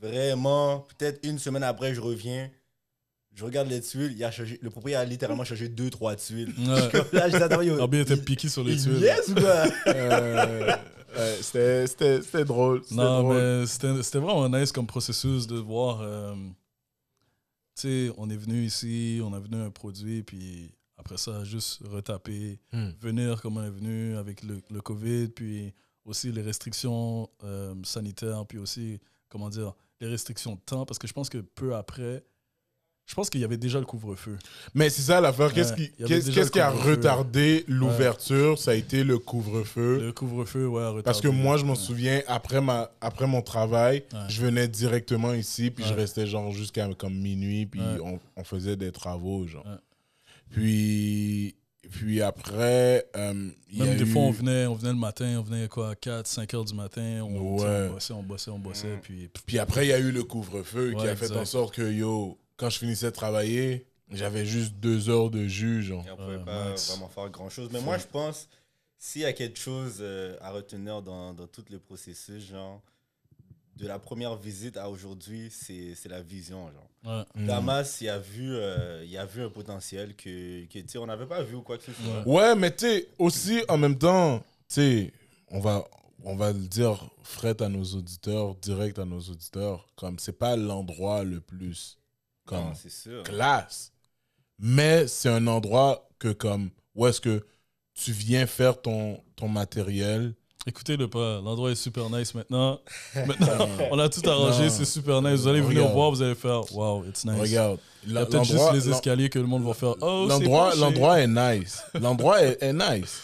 Speaker 3: Vraiment, peut-être une semaine après, je reviens. Je regarde les tuiles, il a changé, le propriétaire a littéralement changé deux, trois tuiles.
Speaker 2: Ouais. <laughs>
Speaker 3: Comme là, je dis, attends, yo,
Speaker 2: Herbie était
Speaker 3: il-
Speaker 2: piqué sur les tuiles.
Speaker 3: Yes ou quoi? <laughs>
Speaker 1: Euh, ouais, c'était- C'était c'était drôle. c'était
Speaker 2: Non,
Speaker 1: drôle.
Speaker 2: mais c'était c'était vraiment nice comme processus de voir. euh, tu sais, on est venu ici, on a venu un produit, puis après ça, juste retaper,
Speaker 1: Hmm.
Speaker 2: venir comme on est venu avec le, le COVID, puis aussi les restrictions euh, sanitaires, puis aussi, comment dire, les restrictions de temps, parce que je pense que peu après, je pense qu'il y avait déjà le couvre-feu.
Speaker 1: Mais c'est ça l'affaire. Qu'est-ce qui, qu'est-ce qui a retardé l'ouverture? Ça a été le couvre-feu.
Speaker 2: Le couvre-feu, ouais, retardé.
Speaker 1: Parce que moi, je m'en
Speaker 2: Ouais.
Speaker 1: souviens, après, ma, après mon travail, je venais directement ici, puis je restais genre jusqu'à comme minuit, puis on, on faisait des travaux, genre. Puis, puis après, euh,
Speaker 2: Même des
Speaker 1: eu-
Speaker 2: fois, on venait, on venait le matin, on venait quoi, à 4, 5 heures du matin, on, on bossait, on bossait, on bossait, puis...
Speaker 1: Puis après, il y a eu le couvre-feu qui a fait
Speaker 2: exact.
Speaker 1: en sorte que, yo, quand je finissais de travailler, j'avais juste deux heures de jus, genre.
Speaker 3: Et on pouvait pas
Speaker 2: max.
Speaker 3: vraiment faire grand chose. Mais moi, je pense, s'il y a quelque chose euh, à retenir dans, dans tout le processus, genre, de la première visite à aujourd'hui, c'est c'est la vision, genre.
Speaker 2: Ouais.
Speaker 1: Mm.
Speaker 3: Damas, il a vu, euh, il a vu un potentiel que, que tu sais, on n'avait pas vu ou quoi que ce soit.
Speaker 2: Ouais.
Speaker 1: Ouais, mais tu sais, aussi, en même temps, tu sais, on va, on va le dire fret à nos auditeurs, direct à nos auditeurs, comme c'est pas l'endroit le plus comme
Speaker 3: Non, c'est sûr.
Speaker 1: classe. Mais c'est un endroit que comme où est-ce que tu viens faire ton, ton matériel.
Speaker 2: Écoutez-le pas, l'endroit est super nice maintenant. <laughs> Maintenant, on a tout arrangé,
Speaker 1: Non.
Speaker 2: c'est super nice. Vous allez venir
Speaker 1: Regarde.
Speaker 2: voir, vous allez faire wow, it's nice.
Speaker 1: Regarde,
Speaker 2: Il y a peut-être juste les escaliers que le monde va faire. Oh,
Speaker 1: l'endroit l'endroit est nice. L'endroit est, est nice.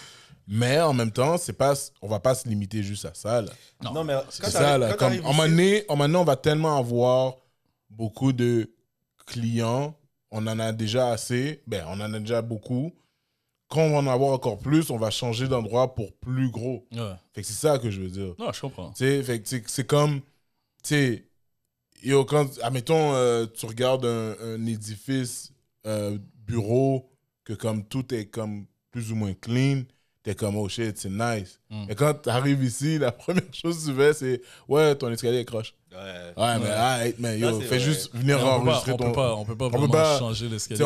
Speaker 1: Mais en même temps, c'est pas on va pas se limiter juste à ça là.
Speaker 3: Non, mais
Speaker 1: C'est
Speaker 3: quand
Speaker 1: ça là,
Speaker 3: quand
Speaker 1: comme
Speaker 3: t'arrives
Speaker 1: en donné, en on va tellement avoir beaucoup de clients, on en a déjà assez, ben on en a déjà beaucoup. Quand on va en avoir encore plus, on va changer d'endroit pour plus gros.
Speaker 2: Ouais.
Speaker 1: Fait que c'est ça que je veux dire.
Speaker 2: Non, je comprends.
Speaker 1: Fait que c'est- comme, tu sais, quand, admettons, euh, tu regardes un, un édifice, euh, bureau, que comme tout est comme plus ou moins clean, t'es comme, oh shit, c'est nice.
Speaker 2: Mm.
Speaker 1: Mais quand t'arrives ici, la <laughs> première chose que tu fais, c'est, ouais, ton escalier est croche.
Speaker 3: Ouais.
Speaker 1: Ouais, mais, arrête, mais yo, fais
Speaker 3: vrai.
Speaker 1: juste venir
Speaker 2: on peut pas,
Speaker 1: enregistrer
Speaker 2: on
Speaker 1: ton.
Speaker 2: peut pas, on peut pas
Speaker 1: peut
Speaker 2: vraiment
Speaker 1: pas-
Speaker 2: changer l'escalier.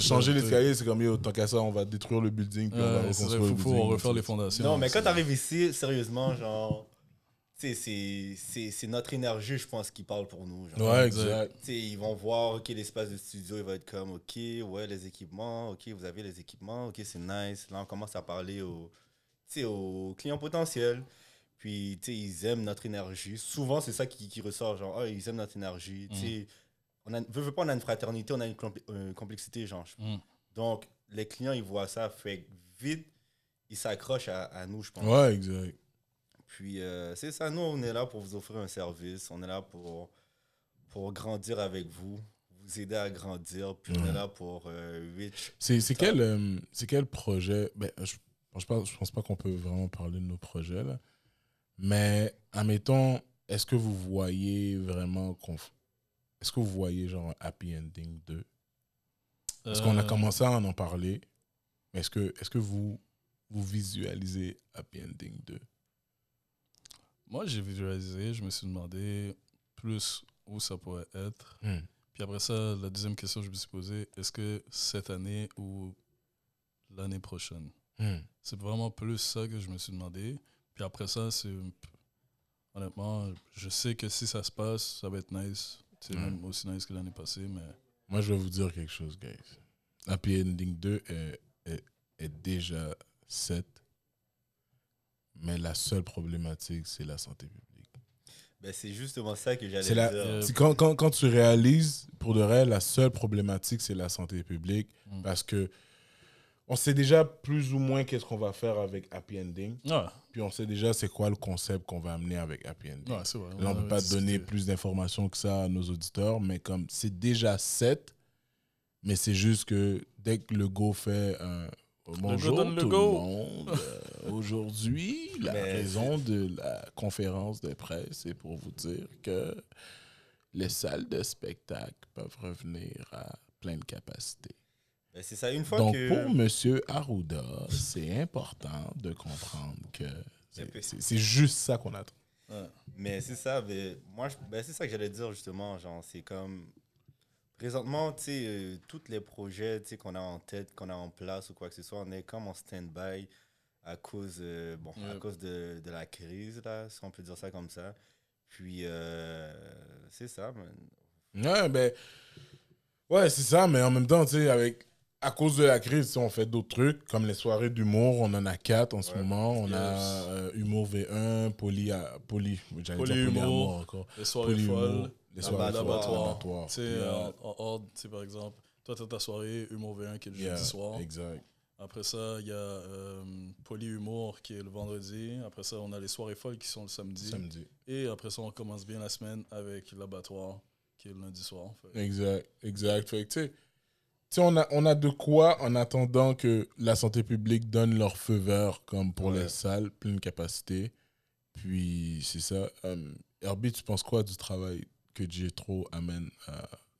Speaker 1: changer l'escalier, c'est comme, yo, tant qu'à ça, on va détruire le building, puis on va
Speaker 2: Ouais,
Speaker 1: reconstruire
Speaker 2: vrai,
Speaker 1: le
Speaker 2: faut, faut
Speaker 1: building.
Speaker 2: refaire les fondations.
Speaker 3: Non, mais quand t'arrives ici, sérieusement, genre, c'est- c'est c'est notre énergie, je pense, qui parle pour nous. Genre.
Speaker 1: Ouais,
Speaker 2: Exact.
Speaker 1: exact.
Speaker 3: Tu sais, ils vont voir, OK, l'espace de studio, il va être comme, OK, ouais, les équipements, OK, vous avez les équipements, OK, c'est nice. Là, on commence à parler aux, tu sais, aux clients potentiels. Puis, tu sais, ils aiment notre énergie. Souvent, c'est ça qui, qui ressort, genre, ah, ils aiment notre énergie. Tu sais, on a, veut, veut pas, on a une fraternité, on a une compl- euh, complexité, genre.
Speaker 2: Mm.
Speaker 3: Donc, les clients, ils voient ça, fait vite, ils s'accrochent à, à nous, je pense.
Speaker 1: Ouais, exact.
Speaker 3: Puis euh, c'est ça, nous, on est là pour vous offrir un service, on est là pour, pour grandir avec vous, vous aider à grandir, puis on est là pour euh, reach.
Speaker 1: C'est c'est quel, euh, c'est quel projet? Ben, Je pense pas, je pense pas qu'on peut vraiment parler de nos projets, là. mais admettons, est-ce que vous voyez vraiment qu'on. Est-ce que vous voyez genre un Happy Ending 2 Parce qu'on a
Speaker 2: Euh,
Speaker 1: commencé à en parler, mais est-ce que, est que vous, vous visualisez Happy Ending 2
Speaker 2: Moi, j'ai visualisé, je me suis demandé plus où ça pourrait être.
Speaker 1: Hmm.
Speaker 2: Puis après ça, la deuxième question que je me suis posée, est-ce que cette année ou l'année prochaine?
Speaker 1: Hmm.
Speaker 2: C'est vraiment plus ça que je me suis demandé. Puis après ça, c'est. Honnêtement, je sais que si ça se passe, ça va être nice. C'est
Speaker 1: Mm.
Speaker 2: même aussi nice que l'année passée, mais.
Speaker 1: Moi, je vais vous dire quelque chose, guys. Happy Ending 2 est, est, est déjà set, mais la seule problématique, c'est la santé publique.
Speaker 3: Ben, c'est justement ça que j'allais
Speaker 1: la,
Speaker 3: dire.
Speaker 2: Euh,
Speaker 1: quand, quand, quand tu réalises, pour de vrai, la seule problématique, c'est la santé publique,
Speaker 2: Mm.
Speaker 1: parce que on sait déjà plus ou moins qu'est-ce qu'on va faire avec Happy Ending,
Speaker 2: Ouais,
Speaker 1: puis on sait déjà c'est quoi le concept qu'on va amener avec Happy Ending.
Speaker 2: ouais c'est vrai.
Speaker 1: Là, on ne peut pas
Speaker 2: discuté.
Speaker 1: donner plus d'informations que ça à nos auditeurs, mais comme c'est déjà set, mais c'est juste que dès que le go fait un bonjour
Speaker 2: le
Speaker 1: tout le monde, euh, aujourd'hui, <laughs> la
Speaker 3: Mais
Speaker 1: raison de la conférence de presse, c'est pour vous dire que les salles de spectacle peuvent revenir à pleine capacité.
Speaker 3: C'est ça, une fois
Speaker 1: Donc,
Speaker 3: que.
Speaker 1: pour Monsieur Arruda, c'est important de comprendre que
Speaker 3: Mais
Speaker 1: c'est- juste ça qu'on attend.
Speaker 3: Mais c'est ça, ben, moi, ben, c'est ça que j'allais dire justement. Genre, c'est comme. Présentement, tu sais, euh, tous les projets tu sais, qu'on a en tête, qu'on a en place ou quoi que ce soit, on est comme en stand-by à cause, euh, bon, à cause de, de la crise, là, si on peut dire ça comme ça. Puis, euh, c'est ça. man.
Speaker 1: Ouais, ben. Ouais, c'est ça, mais en même temps, tu sais, avec. À cause de la crise, on fait d'autres trucs, comme les soirées d'humour. On en a quatre en ce
Speaker 3: Ouais.
Speaker 1: moment. On a
Speaker 2: Yes.
Speaker 1: euh, Humour V1, Poly. à- Poly. J'allais dire
Speaker 2: Polyhumour.
Speaker 1: Polyamour encore.
Speaker 2: Les soirées folles,
Speaker 1: Les soirées folles,
Speaker 3: L'abattoir.
Speaker 1: l'abattoir.
Speaker 2: Tu sais, euh, en tu sais, par exemple, toi, tu as ta soirée Humour V1 qui est le
Speaker 1: Yeah,
Speaker 2: jeudi soir.
Speaker 1: Exact.
Speaker 2: Après ça, il y a euh, Polyhumour qui est le vendredi. Après ça, on a les soirées folles qui sont le samedi.
Speaker 1: Samedi.
Speaker 2: Et après ça, on commence bien la semaine avec l'abattoir qui est le lundi soir. Fait.
Speaker 1: Exact, exact. Fait tu sais, tu sais, on a, on a de quoi en attendant que la santé publique donne leur feu vert, comme pour
Speaker 3: Ouais.
Speaker 1: les salles, pleine capacité. Puis, c'est ça. Euh, Herbie, tu penses quoi du travail que Jetro amène à,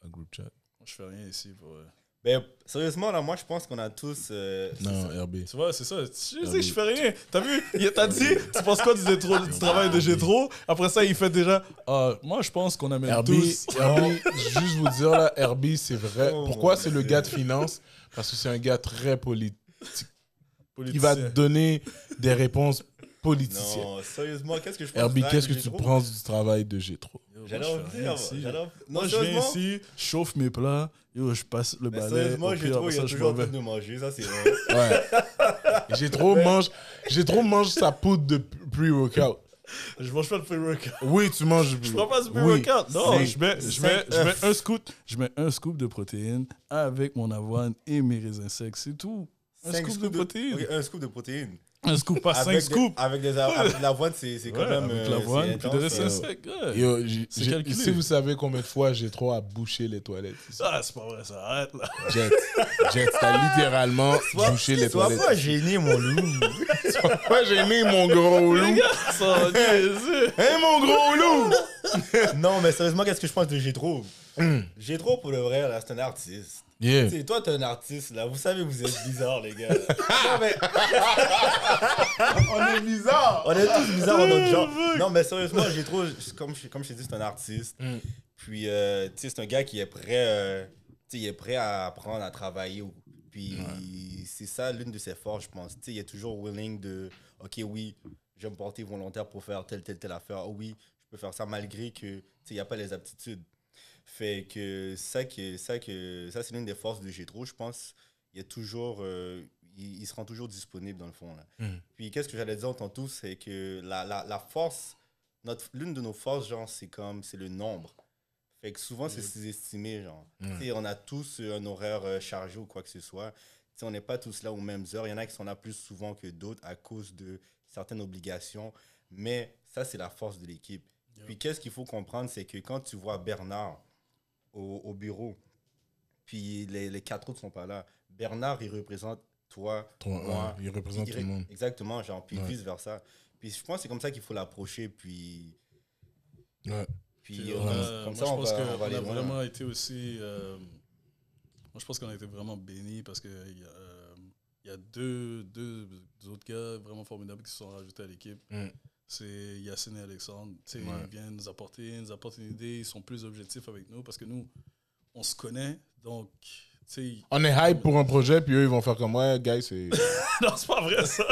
Speaker 1: à Group Chat
Speaker 2: Je fais rien ici pour. euh,
Speaker 3: Ben, sérieusement, là, moi, je pense qu'on a tous. euh, c'est
Speaker 1: Non,
Speaker 3: ça.
Speaker 1: Herbie.
Speaker 2: Tu vois, c'est ça. Je sais, je fais rien. T'as vu? Il- T'as dit, tu penses quoi du, Gétro- du travail de Gétro Après ça, il fait déjà. Ah, moi, je pense qu'on amène
Speaker 1: Herbie,
Speaker 2: tous.
Speaker 1: Herbie, juste vous dire là, Herbie, c'est vrai.
Speaker 3: Oh,
Speaker 1: Pourquoi c'est le gars de finance? Parce que c'est un gars très politique. Il va te donner des réponses politicien.
Speaker 3: Non, sérieusement, qu'est-ce que je pense
Speaker 1: Herbie,
Speaker 3: de
Speaker 1: qu'est-ce que
Speaker 3: J'ai
Speaker 1: tu
Speaker 3: trop-
Speaker 1: penses du travail de Gétro
Speaker 3: J'allais en
Speaker 2: je
Speaker 3: venir, j'allais en-
Speaker 2: Moi,
Speaker 3: Non,
Speaker 2: je viens
Speaker 3: sérieusement,
Speaker 2: ici, je chauffe mes plats, yo, je passe le
Speaker 3: mais
Speaker 2: balai.
Speaker 3: sérieusement,
Speaker 2: au
Speaker 3: j'ai
Speaker 2: pire,
Speaker 3: trop,
Speaker 2: après
Speaker 3: il est
Speaker 2: ça, je
Speaker 3: toujours en
Speaker 2: m'en
Speaker 3: train
Speaker 2: vais.
Speaker 3: de manger, ça c'est <laughs> vrai.
Speaker 1: Ouais. Gétro mange, Gétro mange sa poudre de pre-workout.
Speaker 2: Je mange pas de pre-workout.
Speaker 1: Oui, tu manges.
Speaker 2: Je prends pas de
Speaker 1: Oui.
Speaker 2: pre-workout. Non, je mets, je, mets, je mets un scoop, je mets un scoop de protéines avec mon avoine et mes raisins secs. C'est tout. Un
Speaker 3: Cinq
Speaker 2: scoop de
Speaker 3: scoops
Speaker 2: protéines.
Speaker 3: Ok, un scoop de protéines.
Speaker 2: Un scoop, pas cinq
Speaker 3: Avec des-
Speaker 2: scoops.
Speaker 3: Avec, des, avec de l'avoine, c'est c'est quand
Speaker 2: Ouais,
Speaker 3: même.
Speaker 2: avec
Speaker 3: euh,
Speaker 2: l'avoine
Speaker 3: c'est
Speaker 2: puis
Speaker 1: j'ai-
Speaker 2: C'est
Speaker 1: j'ai-
Speaker 2: calculé.
Speaker 1: si vous savez combien de fois Gétro a bouché les toilettes ici.
Speaker 2: Ah, c'est pas vrai, ça arrête là.
Speaker 1: Jet, Jet, t'as littéralement <laughs>
Speaker 3: Sois-
Speaker 1: bouché les
Speaker 3: Sois
Speaker 1: toilettes. <laughs>
Speaker 3: pas gêné, mon loup.
Speaker 1: Moi, j'ai mis mon gros loup. Hein, mon gros loup? <laughs>
Speaker 3: Non, mais sérieusement, qu'est-ce que je pense de Gétro? Gétro, pour le vrai, là, c'est un artiste.
Speaker 1: Yeah.
Speaker 3: Tu sais, toi, t'es un artiste, là. Vous savez, vous êtes bizarre, les gars. <laughs> non, mais
Speaker 1: On est bizarre.
Speaker 3: on est tous bizarres en notre genre. Non, mais sérieusement, Gétro, comme je, comme je t'ai dit, c'est un artiste.
Speaker 1: Mm.
Speaker 3: Puis, euh, tu sais, c'est un gars qui est prêt, euh, tu sais, il est prêt à apprendre à travailler. Puis, c'est ça l'une de ses forces, je pense. Tu sais, il est toujours willing de, OK, oui, je vais me porter volontaire pour faire telle, telle, telle affaire. Oh oui, je peux faire ça malgré que, tu sais, il n'y a pas les aptitudes. Fait que ça, que, ça, que, ça c'est l'une des forces de Gétro, je pense. Il est toujours, euh, il, il se rend toujours disponible dans le fond. Là.
Speaker 1: Mm.
Speaker 3: Puis qu'est-ce que j'allais dire tantôt, c'est que la, la, la force, l'une de nos forces, genre, c'est comme, c'est le nombre. Fait que souvent, c'est
Speaker 2: Mm.
Speaker 3: sous-estimé, genre.
Speaker 1: Mm.
Speaker 3: On a tous un horaire euh, chargé ou quoi que ce soit. Tu sais, on n'est pas tous là aux mêmes heures. Il y en a qui sont là plus souvent que d'autres à cause de certaines obligations. Mais ça, c'est la force de l'équipe. Puis qu'est-ce qu'il faut comprendre, c'est que quand tu vois Bernard au, au bureau, puis les, les quatre autres sont pas là, Bernard, il représente toi,
Speaker 1: Toi,
Speaker 3: moi,
Speaker 1: ouais, il représente
Speaker 3: il-
Speaker 1: tout le monde.
Speaker 3: Exactement, genre, puis
Speaker 1: Ouais.
Speaker 3: vice-versa. Puis je pense que c'est comme ça qu'il faut l'approcher, puis,
Speaker 1: Ouais.
Speaker 3: puis euh,
Speaker 2: on a-
Speaker 3: comme
Speaker 2: moi,
Speaker 3: ça,
Speaker 2: je
Speaker 3: on
Speaker 2: pense
Speaker 3: va,
Speaker 2: qu'on
Speaker 3: on va aller
Speaker 2: a
Speaker 3: loin.
Speaker 2: vraiment été aussi. euh, moi, je pense qu'on a été vraiment bénis parce qu'il y, a, euh, il y a deux, deux autres gars vraiment formidables qui se sont rajoutés à l'équipe.
Speaker 1: Mm.
Speaker 2: C'est Yacine et Alexandre.
Speaker 1: Ouais.
Speaker 2: Ils viennent nous apporter, nous apportent une idée, ils sont plus objectifs avec nous parce que nous, on se connaît. Donc,
Speaker 1: On est hype pour un projet, puis eux, ils vont faire comme ouais, guys, c'est <laughs>
Speaker 2: non, c'est pas vrai ça.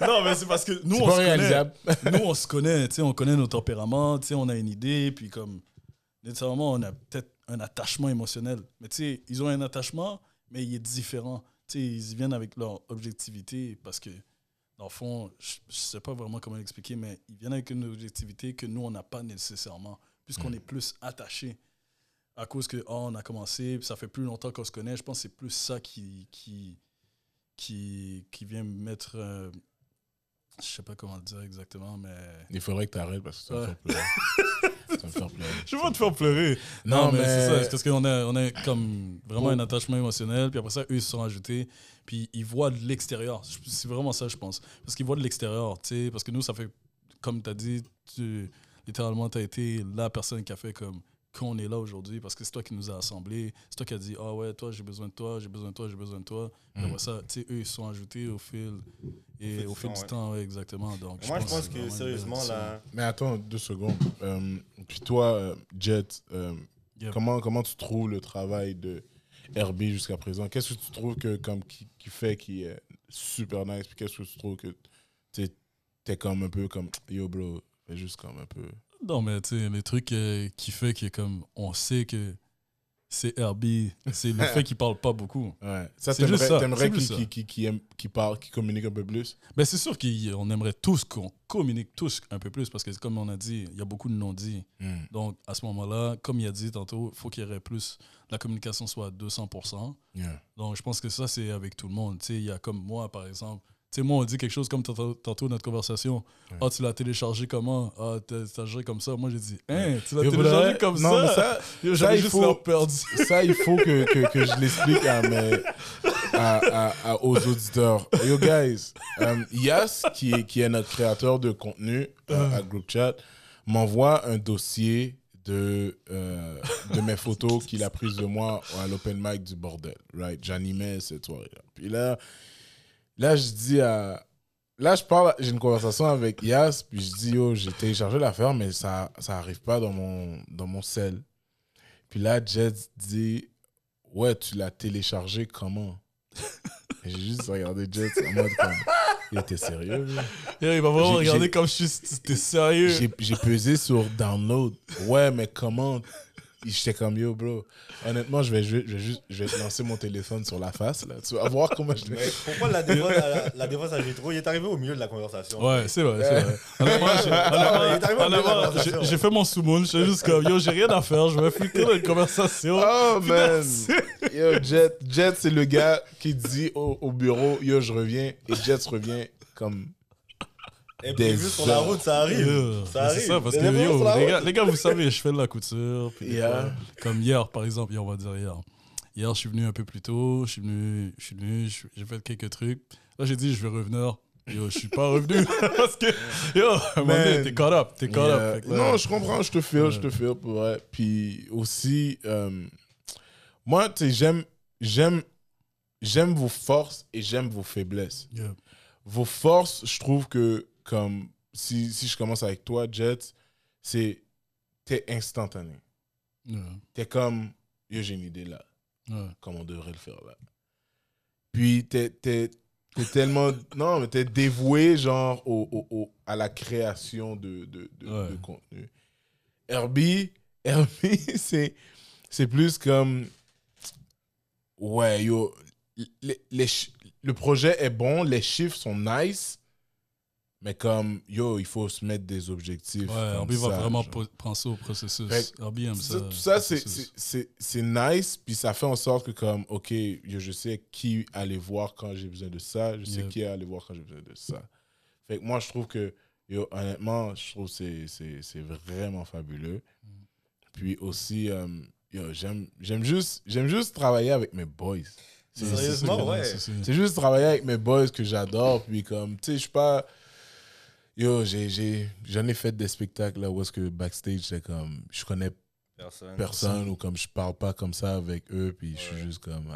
Speaker 2: <laughs> non, mais c'est parce que nous, on se connaît. <laughs> nous, on se connaît, on connaît nos tempéraments, on a une idée, puis comme, nécessairement, on a peut-être un attachement émotionnel. Mais tu sais, ils ont un attachement, mais il est différent. Tu sais, ils viennent avec leur objectivité parce que, dans le fond, je je sais pas vraiment comment l'expliquer, mais ils viennent avec une objectivité que nous, on n'a pas nécessairement, puisqu'on
Speaker 1: Mm.
Speaker 2: est plus attaché à cause que, oh, on a commencé, ça fait plus longtemps qu'on se connaît. Je pense que c'est plus ça qui, qui, qui, qui vient mettre. euh, je sais pas comment le dire exactement, mais.
Speaker 1: Il faudrait que t'arrêtes parce que ça me fait pleurer. ça me fait pleurer. <laughs>
Speaker 2: Je veux pas te faire pleurer.
Speaker 1: Non, mais,
Speaker 2: c'est ça. C'est parce qu'on a, on a comme vraiment
Speaker 1: Oh.
Speaker 2: un attachement émotionnel. Puis après ça, eux, ils se sont ajoutés. Puis ils voient de l'extérieur. C'est vraiment ça, je pense. Parce qu'ils voient de l'extérieur. tu sais, Parce que nous, ça fait, comme tu as dit, tu, littéralement, tu as été la personne qui a fait comme qu'on est là aujourd'hui parce que c'est toi qui nous a assemblés. C'est toi qui as dit Ah ouais, toi, j'ai besoin de toi, j'ai besoin de toi, j'ai besoin de toi.
Speaker 1: Mm.
Speaker 2: après ça, tu sais, eux, ils sont ajoutés au fil, et,
Speaker 3: fil
Speaker 2: au
Speaker 3: du
Speaker 2: fil
Speaker 3: temps,
Speaker 2: du temps. ouais, exactement. Donc,
Speaker 3: Moi, je pense que sérieusement, là,
Speaker 1: Mais attends deux secondes. Euh, puis toi, euh, Jet, euh,
Speaker 2: Yep.
Speaker 1: comment, comment tu trouves le travail de RB jusqu'à présent? Qu'est-ce que tu trouves que, comme, qui, qui fait qui est super nice? Puis qu'est-ce que tu trouves que t'es es comme un peu comme yo, bro, fais juste comme un peu.
Speaker 2: Non, mais tu sais, les trucs euh, qui fait que comme on sait que c'est Herbie, c'est le fait qu'il parle pas beaucoup. <laughs>
Speaker 1: Ouais. Ça,
Speaker 2: C'est juste ça,
Speaker 1: t'aimerais qu'il qu'il- qu'il aime- qu'il parle, qu'il communique un peu plus?
Speaker 2: Ben c'est sûr qu'on aimerait tous qu'on communique tous un peu plus parce que comme on a dit, il y a beaucoup de non-dits.
Speaker 1: Hmm.
Speaker 2: Donc à ce moment-là, comme il a dit tantôt, faut qu'il y ait plus, la communication soit à 200%.
Speaker 1: Yeah.
Speaker 2: Donc je pense que ça c'est avec tout le monde. Tu sais, il y a comme moi par exemple. Sais, moi, on dit quelque chose comme tantôt, notre conversation. Ah, tu l'as téléchargé comment? Ah, t'as géré comme ça. Moi, j'ai dit, hein, tu l'as téléchargé comme
Speaker 1: non,
Speaker 2: ça.
Speaker 1: mais ça,
Speaker 2: Yo,
Speaker 1: ça,
Speaker 2: J'avais
Speaker 1: il
Speaker 2: juste
Speaker 1: faut-
Speaker 2: perdu.
Speaker 1: ça, il faut que, que, que je l'explique à mes, à, à- à- aux auditeurs. Yo, guys, euh, Yas, qui est, qui est notre créateur de contenu euh, à Group Chat, m'envoie un dossier de, euh, de mes photos qu'il a prises de moi à l'open mic du bordel. Right? J'animais cette soirée-là. Puis là, là, je dis à. Là, je parle, j'ai une conversation avec Yas, puis je dis, yo, j'ai téléchargé l'affaire, mais ça ça arrive pas dans mon, dans mon cell. Puis là, Jet dit, ouais, tu l'as téléchargé comment? J'ai juste regardé Jet en mode comme, Il était sérieux. là?
Speaker 2: Il va vraiment
Speaker 1: j'ai-
Speaker 2: comme je suis. T'es sérieux?
Speaker 1: J'ai pesé sur download. Ouais, mais comment? J'étais comme yo, bro. Honnêtement, je vais, je vais juste je vais te lancer mon téléphone sur la face. Là. Tu vas voir comment je
Speaker 3: Mais
Speaker 1: vais.
Speaker 3: pourquoi la défense, la, la défense à Gétro, il est arrivé au milieu de la conversation.
Speaker 2: Ouais, c'est vrai, c'est vrai. Honnêtement, j'ai- fait mon sous-moon. J'étais juste comme, yo, j'ai rien à faire. Je vais filtrer dans une conversation.
Speaker 1: Oh man! Yo, Jet, Jet c'est le gars qui dit au, au bureau Yo, je reviens. Et Jet revient comme.
Speaker 3: Et
Speaker 1: Des
Speaker 3: sur la route, ça arrive.
Speaker 2: Yeah.
Speaker 3: Ça arrive.
Speaker 2: C'est ça, parce
Speaker 3: Des
Speaker 2: que yo, les, gars, les gars, vous savez, je fais de la couture. puis des
Speaker 1: Yeah.
Speaker 2: fois, comme hier, par exemple, hier, on va dire hier. Hier, je suis venu un peu plus tôt. Je suis venu, je suis venu, j'ai fait quelques trucs. Là, j'ai dit, je vais revenir. Yo, je suis pas revenu. <laughs> parce que, yo, t'es caught up. T'es caught
Speaker 1: Yeah.
Speaker 2: up.
Speaker 1: Non, je comprends, je te feel, je
Speaker 2: Ouais.
Speaker 1: te feel vrai. Puis aussi, euh, moi, tu sais, j'aime, j'aime, j'aime vos forces et j'aime vos faiblesses. Vos forces, je trouve que, comme, si, si je commence avec toi, Jet, c'est, t'es instantané.
Speaker 2: Yeah.
Speaker 1: T'es comme, yo, j'ai une idée là,
Speaker 2: Ouais.
Speaker 1: comme on devrait le faire là. Puis, t'es, t'es, t'es tellement, <laughs> non, mais t'es dévoué, genre, au, au- au- à la création de, de, de,
Speaker 2: Ouais.
Speaker 1: de contenu. Herbie, <laughs> Herbie, c'est, c'est plus comme, ouais, yo, les, les le projet est bon, les chiffres sont nice, mais comme, yo, il faut se mettre des objectifs.
Speaker 2: Ouais, Herbie va vraiment
Speaker 1: genre.
Speaker 2: penser au processus.
Speaker 1: Fait
Speaker 2: aime ça.
Speaker 1: Tout ça, c'est- nice, puis ça fait en sorte que, comme, OK, yo, je sais qui aller voir quand j'ai besoin de ça, je sais
Speaker 2: Yep.
Speaker 1: qui aller voir quand j'ai besoin de ça. Fait que moi, je trouve que, yo, honnêtement, je trouve que c'est- vraiment fabuleux.
Speaker 2: Mm.
Speaker 1: Puis aussi, euh, yo, j'aime juste, juste travailler avec mes boys.
Speaker 3: Sérieusement, ouais.
Speaker 2: c'est
Speaker 1: juste travailler avec mes boys que j'adore. Puis comme, tu sais, je suis pas... Yo, j'ai- j'en ai, fait des spectacles là où est-ce que backstage, c'est comme, je connais
Speaker 3: Personne.
Speaker 1: personne ou comme je parle pas comme ça avec eux. Puis je suis juste comme...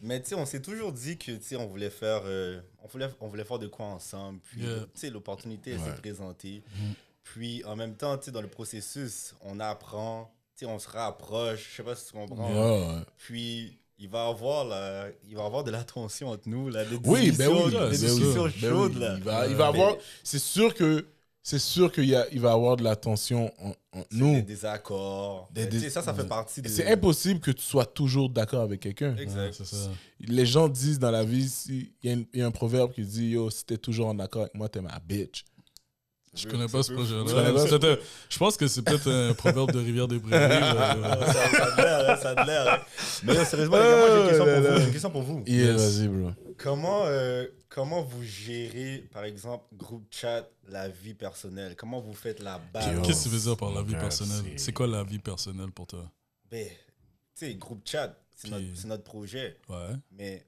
Speaker 3: Mais tu sais, on s'est toujours dit que tu sais, on voulait faire, euh, on voulait, on voulait faire de quoi ensemble. Puis
Speaker 2: Yeah.
Speaker 3: tu sais, l'opportunité
Speaker 1: Ouais.
Speaker 3: s'est présentée.
Speaker 2: Mhm.
Speaker 3: Puis en même temps, tu sais, dans le processus, on apprend, tu sais, on se rapproche. Je sais pas si tu comprends. Puis il va avoir la, il va avoir de la tension entre nous, là, des
Speaker 1: Oui, ben
Speaker 3: discussions,
Speaker 1: oui,
Speaker 3: des
Speaker 1: ben
Speaker 3: discussions
Speaker 1: ben
Speaker 3: chaudes
Speaker 1: oui.
Speaker 3: là.
Speaker 1: Il va, il va avoir... C'est sûr que... C'est sûr qu'il y a- il va avoir de la tension en, en
Speaker 3: Des
Speaker 1: nous.
Speaker 3: désaccords.
Speaker 1: Des dés-
Speaker 3: ça, ça fait partie de.
Speaker 1: C'est impossible que tu sois toujours d'accord avec quelqu'un.
Speaker 2: Ouais,
Speaker 3: Exact.
Speaker 2: ça.
Speaker 1: Les gens disent dans la vie, si- il y, y a un proverbe qui dit Yo, si t'es toujours en accord avec moi, t'es ma bitch.
Speaker 2: Je connais pas ce projet-là. Un- Je pense que c'est peut-être un proverbe de Rivière des Prairies. là.
Speaker 3: ça, <laughs> ça a de l'air, hein, ça a de l'air. hein. Mais sérieusement, les gars, moi, j'ai une question pour vous.
Speaker 1: là.
Speaker 3: J'ai une question pour vous.
Speaker 1: Yeah,
Speaker 2: Yes.
Speaker 1: vas-y, bro.
Speaker 3: Comment, euh, comment vous gérez, par exemple, groupe chat, la vie personnelle? Comment vous faites la balance
Speaker 2: Qu'est-ce que tu veux dire par la vie personnelle?
Speaker 1: c'est-
Speaker 2: quoi la vie personnelle pour toi?
Speaker 3: Ben, tu sais, groupe chat, c'est
Speaker 2: Puis-
Speaker 3: notre, c'est notre projet.
Speaker 2: Ouais.
Speaker 3: Mais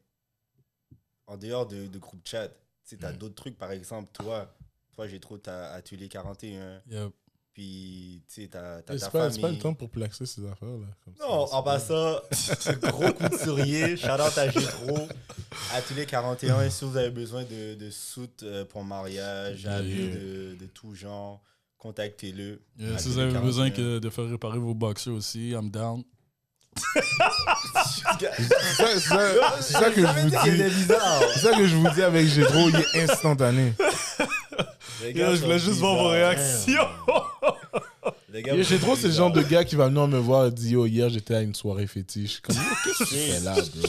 Speaker 3: en dehors de, de groupe chat, tu sais, t'as
Speaker 1: Mm.
Speaker 3: d'autres trucs. Par exemple, toi, toi j'ai trop ta atelier 41.
Speaker 2: Yep.
Speaker 3: Puis, tu sais, t'as t'as ta
Speaker 1: pas, c'est
Speaker 3: famille.
Speaker 1: pas le temps pour plaxer ces affaires-là. comme ça.
Speaker 3: Non,
Speaker 1: C'est
Speaker 3: en
Speaker 1: pas-
Speaker 3: passant, gros couturier, shout out à Gétro, Atelier 41, si vous avez besoin de, de soutes euh, pour mariage,
Speaker 2: Yeah,
Speaker 3: habits
Speaker 1: yeah.
Speaker 3: de, de tout genre, contactez-le.
Speaker 2: Yeah, si vous avez besoin
Speaker 3: 41.
Speaker 2: que de faire réparer vos boxers aussi, I'm down.
Speaker 1: C'est ça, ça- ça que je vous dis. C'est ça que je vous dis avec Gédro, il est instantané.
Speaker 3: Les
Speaker 2: je voulais juste voir vos réactions.
Speaker 1: Gédro, c'est le genre de gars qui va venir me voir et dire Yo, hier j'étais à une soirée fétiche. Qu'est-ce que tu fais là, bro?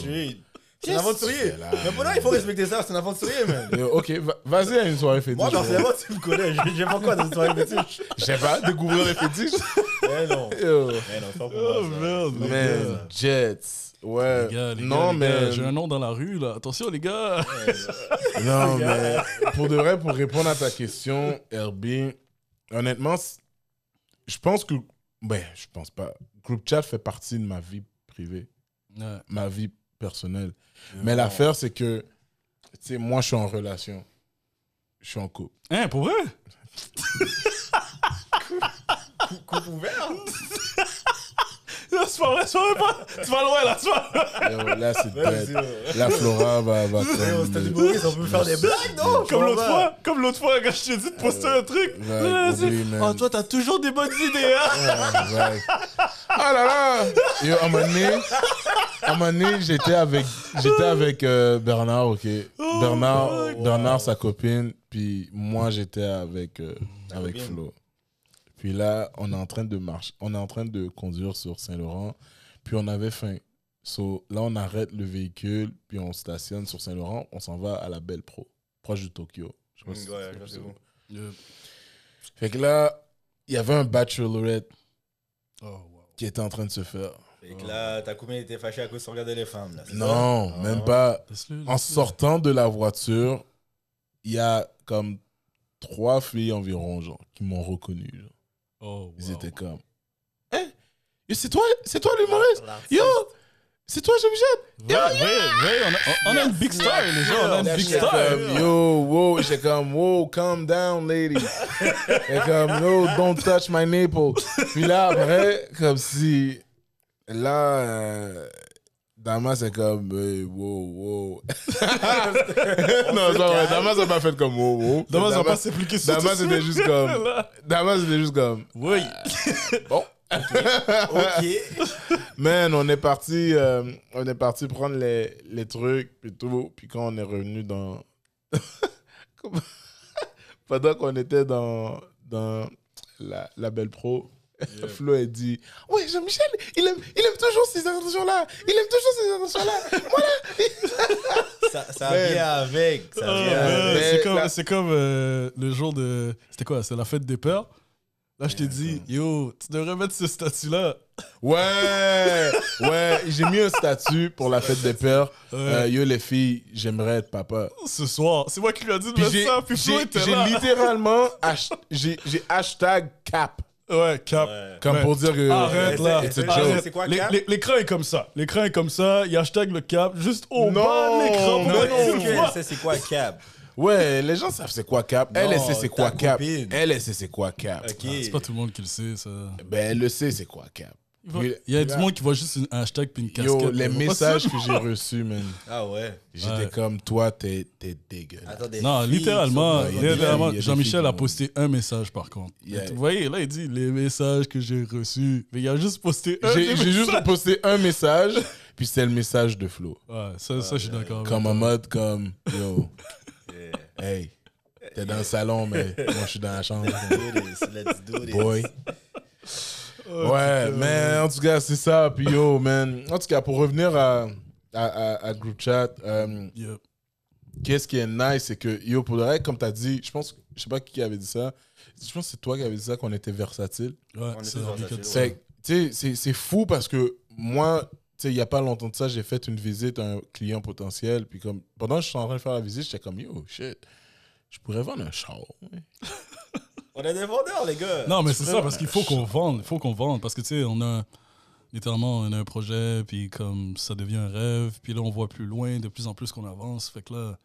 Speaker 3: C'est un aventurier. Mais pour là, il faut respecter ça, c'est un aventurier, man.
Speaker 1: Ok, va- vas-y à une soirée fétiche.
Speaker 3: Moi, personnellement, tu me connais. j'ai- J'aime pas quoi dans une soirée fétiche.
Speaker 1: Sais pas, découvrir les fétiches.
Speaker 3: Mais non.
Speaker 1: Yo.
Speaker 3: Mais non, pas pour
Speaker 2: Oh,
Speaker 3: moi.
Speaker 2: merde,
Speaker 1: Man, Jets. Ouais.
Speaker 2: Les gars, les
Speaker 1: non,
Speaker 2: gars, les gars,
Speaker 1: mais.
Speaker 2: j'ai un nom dans la rue là. Attention les gars. <laughs>
Speaker 1: Non, mais pour de vrai, pour répondre à ta question, Herbie, honnêtement, je pense que. Ben, je pense pas. Group chat fait partie de ma vie privée,
Speaker 2: Ouais.
Speaker 1: ma vie personnelle. Mais l'affaire, c'est que, tu sais, moi, je suis en relation. Je suis en couple.
Speaker 2: Hein, pour vrai? <laughs>
Speaker 3: Coupe ouvert?
Speaker 2: That's c'est pas vrai, c'est pas vrai. Tu vas loin, là, tu vas
Speaker 1: Yo, là, c'est dead. La Flora va, va
Speaker 3: c'est un humoriste, on peut faire des blagues, non?
Speaker 2: Comme l'autre fois, comme l'autre fois, quand je t'ai dit de poster un truc. Oh, toi, t'as toujours des bonnes idées, hein.
Speaker 1: Ouais, ouais. Ah là là Yo, à un moment donné, à un moment donné, j'étais avec, j'étais avec euh, Bernard, ok? Bernard,
Speaker 3: Oh, wow.
Speaker 1: Bernard, sa copine, puis moi, j'étais avec, euh, avec. Flo. Puis là, on est en train de marcher, on est en train de conduire sur Saint-Laurent, puis on avait faim. So, là, on arrête le véhicule, puis on stationne sur Saint-Laurent, on s'en va à la Belle Pro, proche du Tokyo. Je sais pas si
Speaker 3: Ouais,
Speaker 1: c'est-. Fait que là, il y avait un bachelorette
Speaker 2: Oh, wow.
Speaker 1: qui était en train de se faire.
Speaker 3: Fait que là, ta copine était fâchée à cause de regarder les femmes, là.
Speaker 1: Non,
Speaker 3: ça?
Speaker 1: même
Speaker 3: Ah.
Speaker 1: pas. En sortant de la voiture, il y a comme trois filles environ, genre, qui m'ont reconnu. genre.
Speaker 2: Oh,
Speaker 1: Ils
Speaker 2: wow.
Speaker 1: étaient comme? Yo, c'est toi, c'est toi l'humoriste? Yo, c'est toi Jean-Michel?
Speaker 2: Ouais, ouais, ouais, on a, on a une big star, les gens, on a une
Speaker 3: Yeah,
Speaker 2: big
Speaker 3: yeah.
Speaker 2: star.
Speaker 1: Comme, yo, wow, j'étais comme, wow, calm down, lady. Et comme, no, don't touch my nipple. Puis là, après, comme si, là, euh, Damas, c'est comme, hey, wow, wow. <laughs> non, c'est pas vrai. Damas n'a pas fait comme, wow, wow.
Speaker 2: Damas va pas s'appliquer sur
Speaker 1: Damas
Speaker 2: tout
Speaker 1: était
Speaker 2: ça.
Speaker 1: juste comme, <laughs>
Speaker 2: Là.
Speaker 1: Damas était juste comme,
Speaker 2: Oui. <laughs>
Speaker 1: bon.
Speaker 3: Ok.
Speaker 1: Man, on est parti, euh, on est parti prendre les, les trucs puis tout. Puis quand on est revenu dans, Comment- pendant qu'on était dans dans la, la belle pro, Flo a dit, ouais Jean-Michel, il aime, il aime toujours ces intentions là, il aime toujours ces intentions là. <laughs>
Speaker 3: Ça, ça vient avec. Ça
Speaker 2: Ah,
Speaker 3: vient
Speaker 1: Yeah.
Speaker 3: avec.
Speaker 2: C'est comme, comme euh, le jour de. C'était quoi? C'est la fête des peurs? Là, je t'ai
Speaker 3: Yeah,
Speaker 2: dit, yo, tu devrais mettre ce statut-là.
Speaker 1: Ouais, ouais, j'ai mis un statut pour la fête des pères.
Speaker 2: Ouais.
Speaker 1: Euh, yo les filles, j'aimerais être papa.
Speaker 2: Ce soir. C'est moi qui lui ai dit de mettre
Speaker 1: j'ai
Speaker 2: ça, puis Flo
Speaker 1: j'ai- littéralement j'ai hashtag cap
Speaker 2: Ouais, cap.
Speaker 3: Ouais.
Speaker 1: comme
Speaker 2: Ouais.
Speaker 1: pour dire que
Speaker 2: Arrête là.
Speaker 1: a
Speaker 3: Arrête.
Speaker 1: joke.
Speaker 3: C'est quoi,
Speaker 2: Les-
Speaker 3: cap?
Speaker 2: les- L'écran est comme ça. L'écran est comme ça. Il y a hashtag le cap juste au
Speaker 1: Non,
Speaker 2: bas de l'écran.
Speaker 1: non,
Speaker 3: sait c'est quoi cap?
Speaker 1: Ouais, les gens savent c'est quoi cap.
Speaker 3: Non,
Speaker 1: sait c'est quoi cap?
Speaker 3: copine.
Speaker 1: Elle, elle sait c'est quoi cap?
Speaker 2: Ah, C'est pas tout le monde qui le sait, ça.
Speaker 1: Ben, elle le sait c'est quoi cap.
Speaker 2: Il va-
Speaker 1: Oui,
Speaker 2: il y a du monde qui voit juste une- un hashtag puis une casquette.
Speaker 1: Yo, les messages que j'ai reçus, man. <laughs>
Speaker 3: Ah ouais?
Speaker 1: J'étais
Speaker 2: Ouais.
Speaker 1: comme, toi, t'es t'es dégueulasse.
Speaker 3: Attends, des
Speaker 2: Non,
Speaker 3: filles
Speaker 2: littéralement,
Speaker 3: sont-
Speaker 1: il y a des
Speaker 2: littéralement
Speaker 1: filles, il y a des
Speaker 2: Jean-Michel
Speaker 1: filles
Speaker 2: a
Speaker 1: qui
Speaker 2: posté un message par contre.
Speaker 1: Yeah.
Speaker 2: Vous voyez, là, il dit les messages que j'ai reçus. Mais il a juste posté un.
Speaker 1: J'ai
Speaker 2: des
Speaker 1: j'ai juste
Speaker 2: messages.
Speaker 1: posté un message, puis c'est le message de Flo.
Speaker 2: Ouais, ça, ça je suis d'accord. avec
Speaker 1: Comme en mode, comme, yo,
Speaker 3: Yeah.
Speaker 1: hey, t'es dans le salon, mais moi, je suis dans la chambre. <laughs>
Speaker 3: Do this, let's do this.
Speaker 1: Boy.
Speaker 2: Oh,
Speaker 1: Ouais,
Speaker 2: putain.
Speaker 1: mais en tout cas, c'est ça. Puis yo, man. En tout cas, pour revenir à, à, à, à Group Chat, euh,
Speaker 2: Yeah.
Speaker 1: qu'est-ce qui est nice, c'est que yo, pour le reste, comme t'as dit, je pense, je sais pas qui avait dit ça. Je pense que c'est toi qui avais dit ça, qu'on était versatile.
Speaker 2: Ouais, c'est
Speaker 3: versatile,
Speaker 2: ça.
Speaker 1: C'est, tu sais, c'est, c'est fou parce que moi, tu sais, il y a pas longtemps de ça, j'ai fait une visite à un client potentiel. Puis comme, pendant que je suis en train de faire la visite, j'étais comme, yo, shit, je pourrais vendre un char. ouais. <laughs>
Speaker 3: On est des vendeurs, les gars.
Speaker 2: Non, mais c'est ça, parce qu'il faut qu'on vende. Il faut qu'on vende. Parce que, tu sais, on a. Littéralement, on a un projet, puis comme ça devient un rêve, puis là, on voit plus loin, de plus en plus qu'on avance. Fait que là,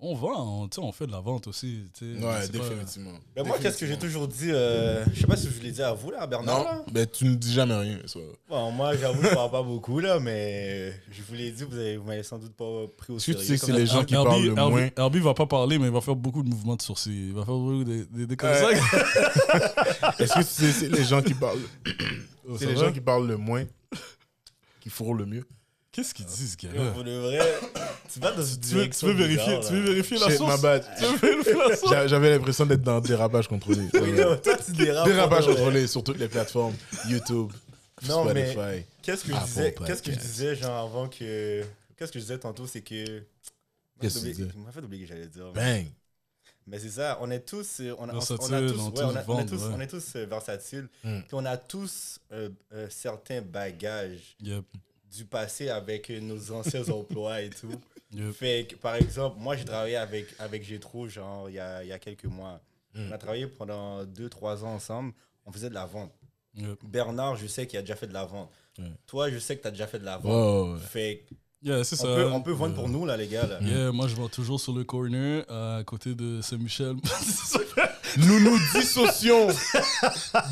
Speaker 2: on vend, on, sais, on fait de la vente aussi.
Speaker 1: Ouais,
Speaker 2: pas-
Speaker 1: définitivement.
Speaker 3: Ben moi, qu'est-ce que j'ai toujours dit euh, Je sais pas si je vous l'ai dit à vous, là, Bernard.
Speaker 1: Non,
Speaker 3: là.
Speaker 1: mais tu ne dis jamais rien. ça.
Speaker 3: Bon, moi, j'avoue, je parle pas beaucoup, là, mais je vous l'ai dit, vous avez- vous m'avez sans doute pas pris au
Speaker 1: Est-ce que
Speaker 3: sérieux.
Speaker 1: tu sais que c'est les gens qui
Speaker 2: Herbie-
Speaker 1: parlent le
Speaker 2: Herbie-
Speaker 1: moins
Speaker 2: Herbie va pas parler, mais il va faire beaucoup de mouvements de sourcils. Il va faire beaucoup de, de, de comme
Speaker 1: Ouais.
Speaker 2: ça. <laughs>
Speaker 1: Est-ce que tu sais c'est les gens qui parlent
Speaker 2: Oh,
Speaker 1: C'est les
Speaker 2: va?
Speaker 1: gens qui parlent le moins qui fourrent le mieux.
Speaker 2: Qu'est-ce qu'il dit, ce gars-là?
Speaker 3: Pour de vrai, <coughs> tu vas dans une
Speaker 2: tu veux, tu veux vérifier,
Speaker 3: bizarre,
Speaker 2: tu veux vérifier la source? Tu veux vérifier la source?
Speaker 1: J'a- J'avais l'impression d'être dans dérapage contrôlé. <laughs>
Speaker 3: Oui, non, toi, tu dérapes.
Speaker 1: Dérapage contrôlé sur toutes les plateformes. YouTube,
Speaker 3: Non, mais-
Speaker 1: Spotify.
Speaker 3: Qu'est-ce que je
Speaker 1: Apple
Speaker 3: disais, qu'est-ce que je disais, genre, avant que. Qu'est-ce que je disais tantôt, c'est que.
Speaker 1: Qu'est-ce que tu disais?
Speaker 3: Tu m'as fait oublier que j'allais dire.
Speaker 1: Bang.
Speaker 3: Mais c'est ça, on est tous, euh, on a, on, on a
Speaker 2: Versatiles,
Speaker 3: tous,
Speaker 2: on
Speaker 3: ouais,
Speaker 2: tous
Speaker 3: on, a- on est tous,
Speaker 2: ouais.
Speaker 3: on est tous versatiles.
Speaker 1: Mm.
Speaker 3: Puis on a tous euh, euh, certains bagages
Speaker 2: Yep,
Speaker 3: du passé avec euh, nos anciens <laughs> emplois et tout.
Speaker 2: yep.
Speaker 3: Fait que, par exemple, moi j'ai travaillé avec, avec Gétro, genre, il y a, y a quelques mois.
Speaker 1: Mm.
Speaker 3: On a travaillé pendant 2-3 ans ensemble. On faisait de la vente.
Speaker 2: yep.
Speaker 3: Bernard, je sais qu'il a déjà fait de la vente.
Speaker 1: Ouais.
Speaker 3: Toi, je sais que tu as déjà fait de la vente.
Speaker 1: Ouais.
Speaker 3: Fait que
Speaker 2: Yeah,
Speaker 3: on,
Speaker 2: ça.
Speaker 3: peut, on peut vendre pour nous, là, les gars. Là.
Speaker 2: Yeah, moi je vends toujours sur le corner à côté de Saint-Michel. <laughs>
Speaker 1: nous nous dissocions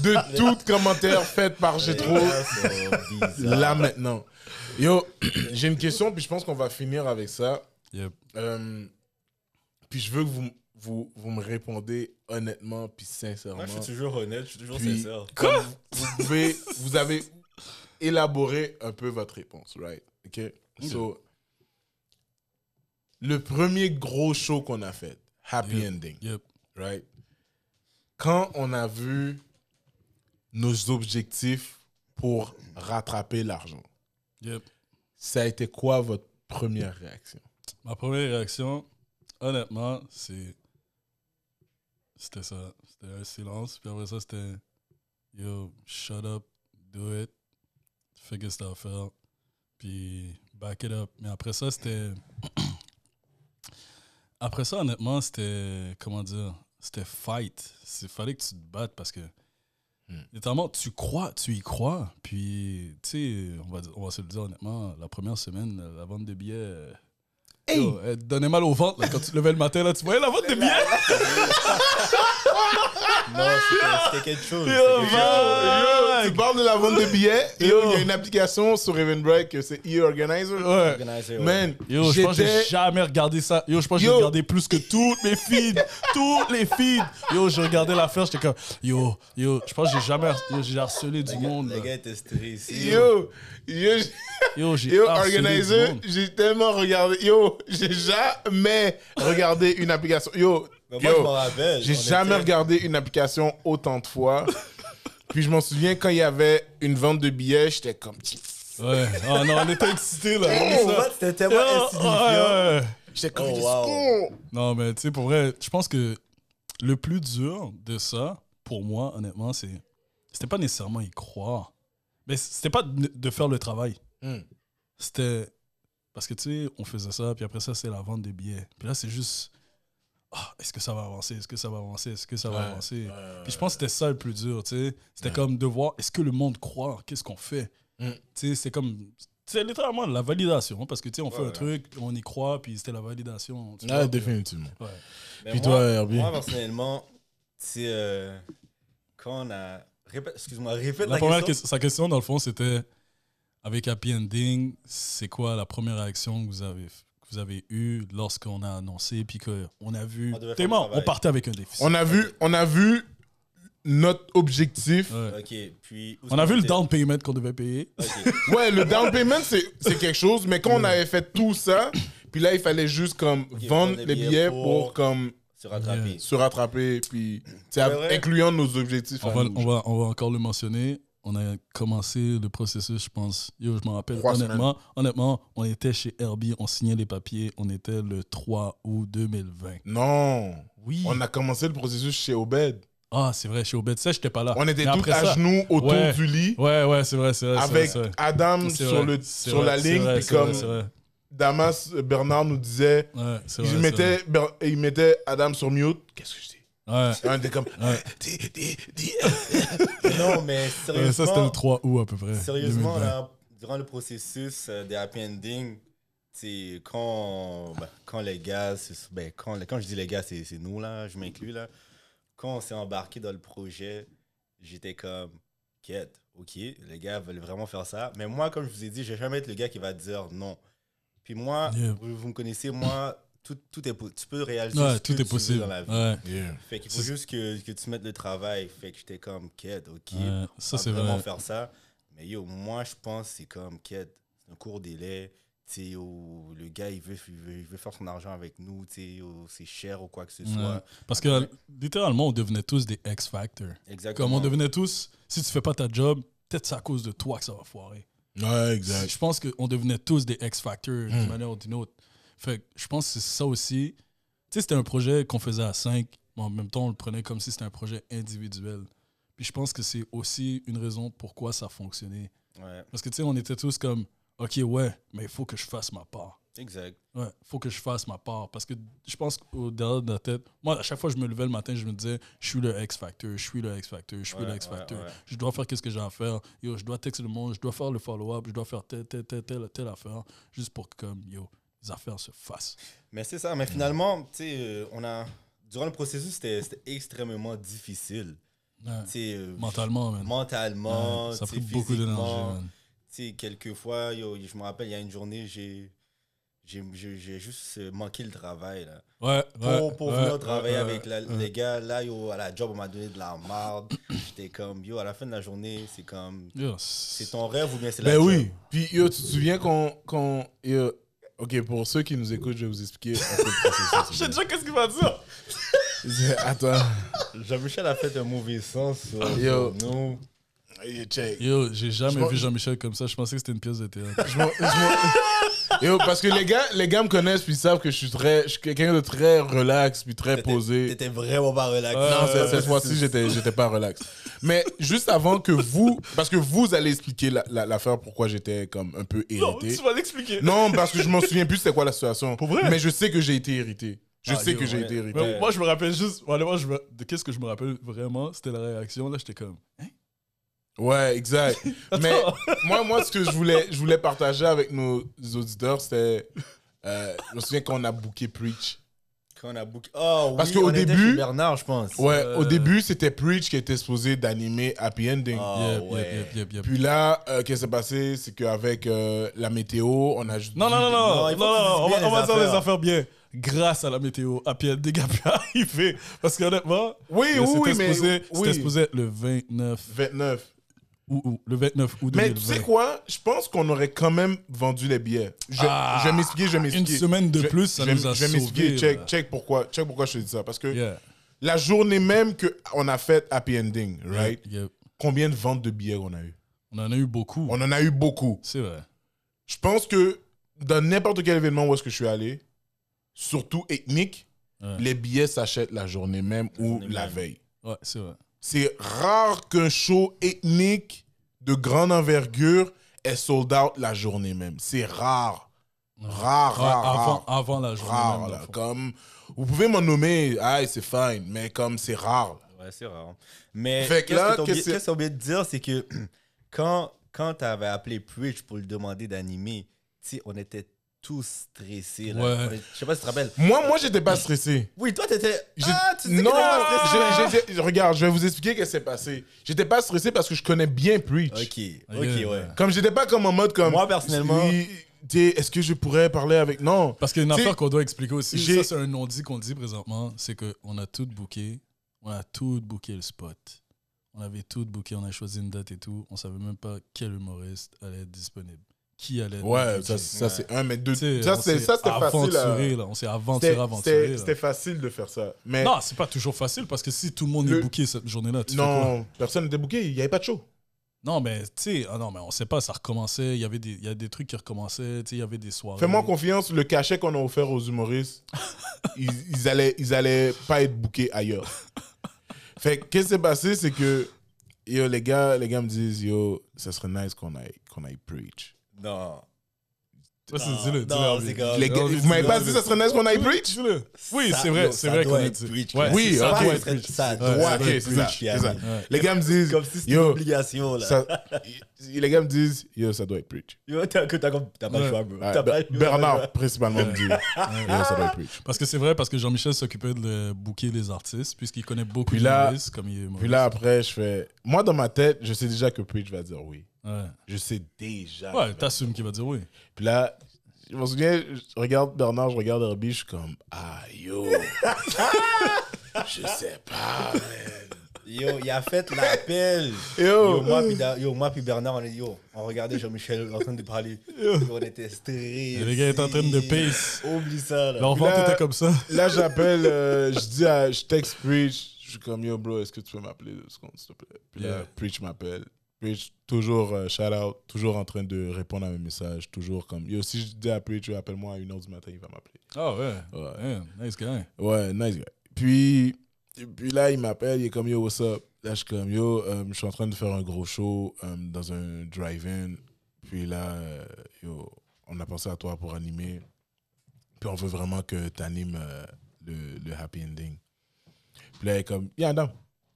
Speaker 1: de tout commentaire fait par Gétro. Là maintenant. Yo, <clears throat> j'ai une question, puis je pense qu'on va finir avec ça.
Speaker 2: Yep.
Speaker 1: Euh, puis je veux que vous, vous, vous me répondez honnêtement, puis sincèrement.
Speaker 3: Moi, je suis toujours honnête, je suis toujours
Speaker 1: Puis,
Speaker 3: sincère.
Speaker 1: comme vous, vous pouvez, vous avez élaboré un peu votre réponse, right? OK? So, le premier gros show qu'on a fait, Happy
Speaker 2: Yep.
Speaker 1: Ending,
Speaker 2: Yep.
Speaker 1: right? Quand on a vu nos objectifs pour rattraper l'argent,
Speaker 2: Yep.
Speaker 1: ça a été quoi votre première réaction?
Speaker 2: Ma première réaction, honnêtement, c'est. C'était ça. C'était un silence. Puis après ça, c'était. Yo, shut up, do it. T'as à faire. Puis back it up. Mais après ça, c'était. <clears throat> après ça, honnêtement, c'était. Comment dire C'était fight. Il fallait que tu te battes parce que. Notamment, tu crois, tu y crois. Puis, tu sais, on va, on va se le dire honnêtement, la première semaine, la vente de billets. Euh, Yo, elle te donnait mal au ventre là, quand tu te levais le matin. Là, tu voyais la vente de billets? <laughs>
Speaker 3: Non, c'était- quelque chose.
Speaker 2: Yo,
Speaker 3: quelque chose.
Speaker 1: Yo, tu parles de la vente de billets. il y a une application sur Eventbrite que c'est e-organizer.
Speaker 2: Ouais.
Speaker 3: Organizer, ouais.
Speaker 1: Man,
Speaker 2: Yo, je pense que j'ai jamais regardé ça. Yo, je pense que j'ai regardé plus que toutes mes feeds. <laughs> toutes les feeds. Yo, j'ai regardé l'affaire, j'étais comme, yo, yo, je pense que j'ai jamais, yo, j'ai harcelé du
Speaker 3: Le gars-
Speaker 2: monde.
Speaker 3: Le
Speaker 2: là.
Speaker 3: gars était stressé.
Speaker 1: Yo, yo,
Speaker 2: Yo, j'ai
Speaker 1: yo, organizer, j'ai tellement regardé. Yo, <laughs> j'ai jamais regardé une application. Yo,
Speaker 3: moi, je
Speaker 1: yo,
Speaker 3: m'en rappelle.
Speaker 1: j'ai jamais
Speaker 3: était-
Speaker 1: regardé une application autant de fois. Puis je m'en souviens quand il y avait une vente de billets, j'étais comme.
Speaker 2: Ouais. Oh non, on était excités là.
Speaker 3: Oh? C'était tellement
Speaker 2: Yo,
Speaker 3: insignifiant.
Speaker 1: J'étais comme.
Speaker 3: Oh, wow.
Speaker 2: Non, mais tu sais, pour vrai, je pense que le plus dur de ça, pour moi, honnêtement, c'est. C'était pas nécessairement y croire. Mais c'était pas de de faire le travail.
Speaker 1: Hmm.
Speaker 2: C'était. Parce que tu sais, on faisait ça, puis après ça, c'est la vente des billets. Puis là, c'est juste. Ah, est-ce que ça va avancer? Est-ce que ça va avancer? Est-ce que ça va
Speaker 1: Ouais,
Speaker 2: avancer? Puis je pense que c'était ça le plus dur, tu sais. C'était
Speaker 1: Ouais.
Speaker 2: comme de voir, est-ce que le monde croit? Qu'est-ce qu'on fait?
Speaker 1: Mm.
Speaker 2: Tu sais, c'est comme. C'est littéralement la validation, parce que tu sais, on fait
Speaker 3: Ouais,
Speaker 2: un truc, on y croit, puis c'était la validation. tu
Speaker 1: Ah,
Speaker 2: vois,
Speaker 1: définitivement.
Speaker 2: puis- ouais.
Speaker 3: Mais
Speaker 1: Puis
Speaker 3: moi-
Speaker 1: toi, Herbie?
Speaker 3: Moi, personnellement, c'est. euh, quand on a. Excuse-moi, répète
Speaker 2: La
Speaker 3: la,
Speaker 2: première
Speaker 3: question.
Speaker 2: question- sa question, dans le fond, c'était avec Happy Ending, c'est quoi la première réaction que vous avez, que vous avez eue lorsqu'on a annoncé, puis qu'on a vu.
Speaker 3: On
Speaker 2: T'es mort, on partait avec un défi.
Speaker 1: On a vu, on a vu notre objectif.
Speaker 2: Ouais.
Speaker 3: Ok, puis.
Speaker 2: On a vu le down payment qu'on devait payer.
Speaker 3: était? Ok. <laughs>
Speaker 1: Ouais, le down payment, c'est c'est quelque chose, mais quand on avait fait tout ça, puis là, il fallait juste comme vendre les
Speaker 3: billets
Speaker 1: billets
Speaker 3: pour-
Speaker 1: pour, comme
Speaker 3: Se rattraper.
Speaker 2: Yeah.
Speaker 1: se rattraper, puis
Speaker 3: Ouais, ouais.
Speaker 1: incluant nos objectifs.
Speaker 2: On
Speaker 1: à
Speaker 2: va,
Speaker 1: nous.
Speaker 2: on, va, on va encore le mentionner. On a commencé le processus, je pense. Yo, je m'en rappelle.
Speaker 1: Trois
Speaker 2: Honnêtement, honnêtement, on était chez Herbie, on signait les papiers. On était le 3 août 2020.
Speaker 1: Non,
Speaker 2: Oui.
Speaker 1: on a commencé le processus chez Obed.
Speaker 2: Ah, c'est vrai, chez Obed. Ça, j'étais pas là.
Speaker 1: On était tous à
Speaker 2: ça-
Speaker 1: genoux autour
Speaker 2: Ouais.
Speaker 1: du lit,
Speaker 2: Ouais, ouais, c'est vrai, c'est vrai.
Speaker 1: avec
Speaker 2: vrai.
Speaker 1: Adam sur,
Speaker 2: vrai,
Speaker 1: le, sur
Speaker 2: vrai,
Speaker 1: la ligne, puis comme. Damas Bernard nous disait,
Speaker 2: Ouais,
Speaker 1: il, mettait, il mettait Adam sur mute. Qu'est-ce que je comme,
Speaker 2: Ouais.
Speaker 1: dis, dis, dis. <laughs>
Speaker 3: non, mais sérieusement.
Speaker 2: ça, c'était le 3 août à peu près.
Speaker 3: Sérieusement,
Speaker 2: 2020.
Speaker 3: là, durant le processus euh, des happy ending, c'est quand, ben, quand les gars, ben, quand, quand je dis les gars, c'est c'est nous, là, je m'inclus, là. Quand on s'est embarqué dans le projet, j'étais comme, quête, ok, les gars veulent vraiment faire ça. Mais moi, comme je vous ai dit, je vais jamais être le gars qui va dire non. Puis moi,
Speaker 2: Yeah.
Speaker 3: vous, vous me connaissez, moi, tout, tout est, tu peux réaliser
Speaker 2: Ouais,
Speaker 3: ce
Speaker 2: tout
Speaker 3: que
Speaker 2: est
Speaker 3: tu veux
Speaker 2: possible.
Speaker 3: dans la vie.
Speaker 2: Ouais,
Speaker 1: Yeah.
Speaker 3: Fait qu'il faut juste que, que tu mettes le travail. Fait que j'étais comme, quête, ok
Speaker 2: ouais, ça,
Speaker 3: on
Speaker 2: c'est
Speaker 3: va vraiment
Speaker 2: vrai.
Speaker 3: faire ça. Mais yo, moi, je pense que c'est comme, quête, c'est un court délai. Tu sais, yo, le gars, il veut, il, veut, il veut faire son argent avec nous. Tu sais, yo, c'est cher ou quoi que ce
Speaker 2: Ouais.
Speaker 3: soit.
Speaker 2: Parce que littéralement, on devenait tous des X-Factor.
Speaker 3: Exactement.
Speaker 2: Comme on devenait tous, si tu fais pas ta job, peut-être c'est à cause de toi que ça va foirer.
Speaker 1: Ouais, exact.
Speaker 2: Je pense qu'on devenait tous des X-Factor
Speaker 1: Hmm.
Speaker 2: d'une manière ou d'une autre. Fait que je pense que c'est ça aussi. Tu sais, c'était un projet qu'on faisait à 5, mais en même temps, on le prenait comme si c'était un projet individuel. Puis je pense que c'est aussi une raison pourquoi ça fonctionnait.
Speaker 3: Ouais,
Speaker 2: Parce que tu sais, on était tous comme, OK, ouais, mais il faut que je fasse ma part.
Speaker 3: exact.
Speaker 2: Ouais, faut que je fasse ma part. Parce que je pense qu'au derrière de la tête, moi, à chaque fois que je me levais le matin, je me disais, je suis le X-Factor, je suis le X-Factor, je suis
Speaker 3: Ouais,
Speaker 2: le X-Factor.
Speaker 3: ouais, ouais.
Speaker 2: Je dois faire qu'est-ce que j'ai à faire. Yo, je dois texter le monde, je dois faire le follow-up, je dois faire telle, telle, telle, telle, telle affaire, juste pour que, comme, yo, les affaires se fassent.
Speaker 3: Mais c'est ça. Mais finalement, tu sais, euh, on a. durant le processus, c'était extrêmement difficile.
Speaker 2: Ouais.
Speaker 3: Euh,
Speaker 2: Mentalement, man.
Speaker 3: mentalement,
Speaker 2: ça a pris beaucoup d'énergie,
Speaker 3: quelquefois, yo, je me rappelle, il y a une journée, j'ai j'ai juste euh, manqué le travail. Là.
Speaker 2: Ouais,
Speaker 3: Pour,
Speaker 2: ouais,
Speaker 3: pour
Speaker 2: ouais,
Speaker 3: venir
Speaker 2: ouais,
Speaker 3: travailler avec la- les gars, là, yo, à la job, on m'a donné de la marde. <coughs> J'étais comme, yo, à la fin de la journée, c'est comme, c'est ton rêve ou bien c'est la
Speaker 1: Ben
Speaker 3: job?
Speaker 1: oui. Puis, yo, tu te souviens qu'on. yo, ok, pour ceux qui nous écoutent, je vais vous expliquer. <laughs>
Speaker 2: Je sais déjà qu'est-ce qu'il va dire.
Speaker 1: Attends.
Speaker 3: Jean-Michel a fait un mauvais sens
Speaker 1: Yo.
Speaker 3: nous.
Speaker 1: Yo,
Speaker 2: j'ai jamais vu Jean-Michel comme ça. Je pensais que c'était une pièce de théâtre.
Speaker 1: Je Yo, parce que les gars, les gars me connaissent puis ils savent que je suis très, je suis quelqu'un de très relax puis très posé.
Speaker 3: T'étais vraiment pas relax.
Speaker 1: Non, cette, fois-ci, j'étais, j'étais pas relax. Mais juste avant que vous, parce que vous allez expliquer la- la- l'affaire pourquoi j'étais comme un peu irrité.
Speaker 2: vas l'expliquer.
Speaker 1: Non, parce que je m'en souviens plus c'était quoi la situation.
Speaker 2: Pour vrai?
Speaker 1: Mais je sais que j'ai été irrité. Je
Speaker 3: Ah,
Speaker 1: sais
Speaker 3: yo,
Speaker 1: que j'ai
Speaker 3: ouais.
Speaker 1: été irrité.
Speaker 2: Mais moi, je me rappelle juste. Je me- de qu'est-ce que je me rappelle vraiment, c'était la réaction. Là, j'étais comme.
Speaker 1: Ouais, exact. <laughs> Mais moi, moi, ce que je voulais, je voulais partager avec nos auditeurs, c'était. euh, je me souviens qu'on a booké Preach.
Speaker 3: Quand on a booké. Oh,
Speaker 1: Parce
Speaker 3: oui,
Speaker 1: qu'au
Speaker 3: on était
Speaker 1: début-
Speaker 3: chez Bernard, je pense.
Speaker 1: Ouais,
Speaker 2: Euh.
Speaker 1: au début, c'était Preach qui était supposé d'animer Happy Ending.
Speaker 3: Ah,
Speaker 2: Yep,
Speaker 3: ouais.
Speaker 2: yep, yep, yep, yep.
Speaker 1: Puis là, euh, qu'est-ce qui s'est passé? C'est qu'avec euh, la météo, on a juste.
Speaker 2: Non, non, non, non, on va, on
Speaker 3: les
Speaker 2: va dire les
Speaker 3: affaires.
Speaker 2: bien. Grâce à la météo, Pierre des gars pu arriver. Parce qu'honnêtement,
Speaker 1: Oui, oui, mais.
Speaker 2: supposé,
Speaker 1: oui.
Speaker 2: c'était supposé le 29
Speaker 1: 29.
Speaker 2: Le 29 août
Speaker 1: Mais
Speaker 2: 2020.
Speaker 1: tu sais quoi? Je pense qu'on aurait quand même vendu les billets. Je,
Speaker 2: Ah,
Speaker 1: je vais m'expliquer, je vais
Speaker 2: Une
Speaker 1: m'expliquer.
Speaker 2: semaine de
Speaker 1: Je-
Speaker 2: plus, ça
Speaker 1: je
Speaker 2: nous a
Speaker 1: Je vais m'expliquer. Check, check pourquoi, check pourquoi je te dis ça. Parce que
Speaker 2: Yeah,
Speaker 1: la journée même qu'on a fait Happy Ending, right? Combien de ventes de billets on a eu?
Speaker 2: On en a eu beaucoup.
Speaker 1: On en a eu beaucoup.
Speaker 2: C'est vrai.
Speaker 1: Je pense que dans n'importe quel événement où est-ce que je suis allé, surtout ethnique,
Speaker 2: Ouais.
Speaker 1: les billets s'achètent la journée même ou
Speaker 3: journée
Speaker 1: la
Speaker 3: même.
Speaker 1: veille.
Speaker 2: Ouais, c'est vrai.
Speaker 1: C'est rare qu'un show ethnique de grande envergure est sold out la journée même. C'est rare. Rare,
Speaker 2: Ouais,
Speaker 1: rare,
Speaker 2: avant,
Speaker 1: rare.
Speaker 2: avant la journée.
Speaker 1: Rare,
Speaker 2: même,
Speaker 1: là. Comme, vous pouvez m'en nommer, ah, c'est fine, mais comme c'est rare.
Speaker 3: Ouais, c'est rare. Mais qu'est-ce
Speaker 1: là,
Speaker 3: que t'as oublié- de dire, c'est que <clears throat> quand, quand t'avais appelé Preach pour le demander d'animer, tu on était tous stressés. Là.
Speaker 2: Ouais.
Speaker 3: Je sais pas si tu te rappelles.
Speaker 1: Moi, moi, j'étais pas stressé.
Speaker 3: Oui, toi, t'étais. Ah, tu
Speaker 1: non,
Speaker 3: pas stressé.
Speaker 1: regarde, je vais vous expliquer ce qui s'est passé. J'étais pas stressé parce que je connais bien Preach.
Speaker 3: Ok, ok,
Speaker 2: Yeah.
Speaker 3: ouais.
Speaker 1: Comme j'étais pas comme en mode comme.
Speaker 3: Moi, personnellement-
Speaker 1: Oui, Est-ce que je pourrais parler avec. Non.
Speaker 2: Parce qu'il y a une affaire qu'on doit expliquer aussi. Ça, c'est un non-dit qu'on dit présentement. C'est qu'on a tout booké. On a tout booké le spot. On avait tout booké. On a choisi une date et tout. On savait même pas quel humoriste allait être disponible. Qui allait.
Speaker 1: Ouais, ça, c'est un, mais deux.
Speaker 2: T'sais,
Speaker 1: Ça, c'était facile. à-
Speaker 2: aventuré, là. On s'est aventuré, aventuré.
Speaker 1: C'était facile de faire ça. Mais
Speaker 2: Non, c'est pas toujours facile parce que si tout le monde
Speaker 1: Le-
Speaker 2: est booké cette journée-là, tu fais quoi?
Speaker 1: non, personne n'était booké, il n'y avait pas de show.
Speaker 2: Non, mais tu sais, ah non, mais on sait pas, ça recommençait. Il y avait des, y a des trucs qui recommençaient. Tu sais, il y avait des soirées.
Speaker 1: Fais-moi confiance, le cachet qu'on a offert aux humoristes, <laughs> ils, ils allaient, ils allaient pas être bookés ailleurs. Fait que, qu'est-ce qui s'est passé, c'est que yo, les, gars, les gars me disent, yo, ça serait nice qu'on aille, qu'on aille preach.
Speaker 3: Non. Non,
Speaker 2: dis-le, dis-le,
Speaker 1: vous m'avez pas dit ça serait nice qu'on aille preach?
Speaker 2: Dis-le. Oui, c'est vrai, c'est
Speaker 3: ça
Speaker 2: vrai qu'on a dit.
Speaker 1: Oui,
Speaker 2: ça,
Speaker 1: ok.
Speaker 2: doit
Speaker 3: Ça,
Speaker 2: être Preach.
Speaker 3: doit être.
Speaker 1: Les gars me disent,
Speaker 3: Comme si c'était une
Speaker 1: yo,
Speaker 3: obligation, là.
Speaker 1: les gars me disent, yo, ça doit être preach.
Speaker 3: Yo, t'as pas le choix, bro.
Speaker 1: Bernard, principalement, me dit, <laughs> yo, ça doit être preach.
Speaker 2: Parce que c'est vrai, parce que Jean-Michel s'occupait de booker les artistes, puisqu'il connaît beaucoup
Speaker 1: Puis
Speaker 2: de comme il.
Speaker 1: Puis là, après, je fais. Moi, dans ma tête, je sais déjà que Preach va dire oui.
Speaker 2: Ouais,
Speaker 1: Je sais déjà.
Speaker 2: ouais t'assumes qu'il va dire oui.
Speaker 1: Puis là, je me souviens, je regarde Bernard, je regarde Herbie, je suis comme, ah yo. <laughs> je sais pas, man.
Speaker 3: Yo, il a fait l'appel.
Speaker 1: Yo.
Speaker 3: Yo, moi puis Da- yo, moi puis Bernard, on est yo, on regardait Jean-Michel en train de parler. Yo, on était stressés.
Speaker 2: Les gars étaient en train de pace.
Speaker 3: Oublie ça, là.
Speaker 2: L'enfant
Speaker 1: là-
Speaker 2: était comme ça.
Speaker 1: Là, j'appelle, euh, je dis à, je texte Preach, je suis comme, yo, bro, est-ce que tu peux m'appeler deux secondes, s'il te plaît? Puis là,
Speaker 2: Yeah.
Speaker 1: Preach m'appelle. Preach, toujours, euh, shout out, toujours en train de répondre à mes messages, toujours comme, yo, si je dis à Preach, appelle-moi à 1h du matin, il va m'appeler.
Speaker 2: Ah ouais.
Speaker 1: Ouais.
Speaker 2: Nice guy.
Speaker 1: Ouais, nice guy. Puis, puis là, il m'appelle, il est comme yo, what's up? Là, je suis comme yo, euh, je suis en train de faire un gros show euh, dans un drive-in. Puis là, yo, on a pensé à toi pour animer. Puis on veut vraiment que tu animes le, le happy ending. Puis là, il est comme, yeah, non.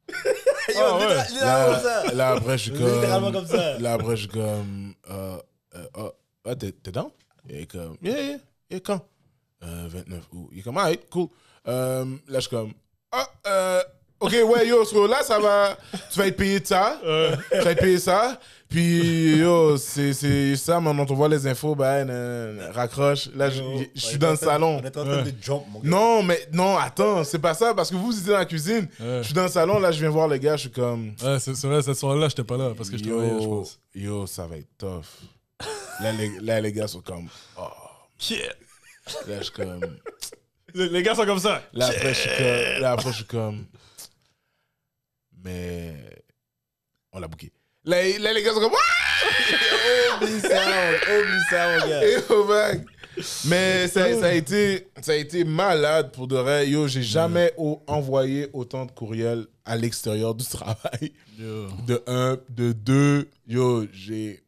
Speaker 1: <laughs> <laughs>
Speaker 3: Yo,
Speaker 2: Ah, ouais.
Speaker 3: littéral- littéralement comme ça.
Speaker 1: Là, après, je suis comme.
Speaker 3: Littéralement comme ça.
Speaker 1: Là, après, je suis comme. Euh, euh, ah, ah, t'es t'es down? Il est comme. Yeah, yeah. Et quand? Euh, 29 août. Il est comme, alright, cool. Euh, là, je suis comme. ah, euh, ok, ouais, yo, so là, ça va, tu vas être payé de ça, tu vas être payé ça, puis yo, c'est c'est ça, maintenant, on voit les infos, ben, euh, raccroche, là, je, je suis dans le salon.
Speaker 3: On est en train de jump, mon gars.
Speaker 1: Non, mais non, attends, c'est pas ça, parce que vous, vous étiez dans la cuisine,
Speaker 2: Ouais.
Speaker 1: je suis dans le salon, là, je viens voir les gars, je suis comme...
Speaker 2: Ouais, c'est vrai, cette soirée-là, j'étais pas là parce que je
Speaker 1: yo,
Speaker 2: travaillais, je pense.
Speaker 1: Yo, ça va être tough. Là, les, là, les gars sont comme... Oh. Là, je suis comme...
Speaker 2: Les, les gars sont comme ça.
Speaker 1: Là, après, je suis comme... Là, après, je suis comme... Mais... On l'a bouqué. Là, là, les gars sont comme... <laughs>
Speaker 3: Oublie ça, oublie ça, mon gars.
Speaker 1: Et mec. Mais ça, ça, a été, ça a été malade pour de vrai. Yo, j'ai jamais au- envoyé autant de courriels à l'extérieur du <laughs> travail.
Speaker 2: Yo.
Speaker 1: De un, de deux. Yo, j'ai.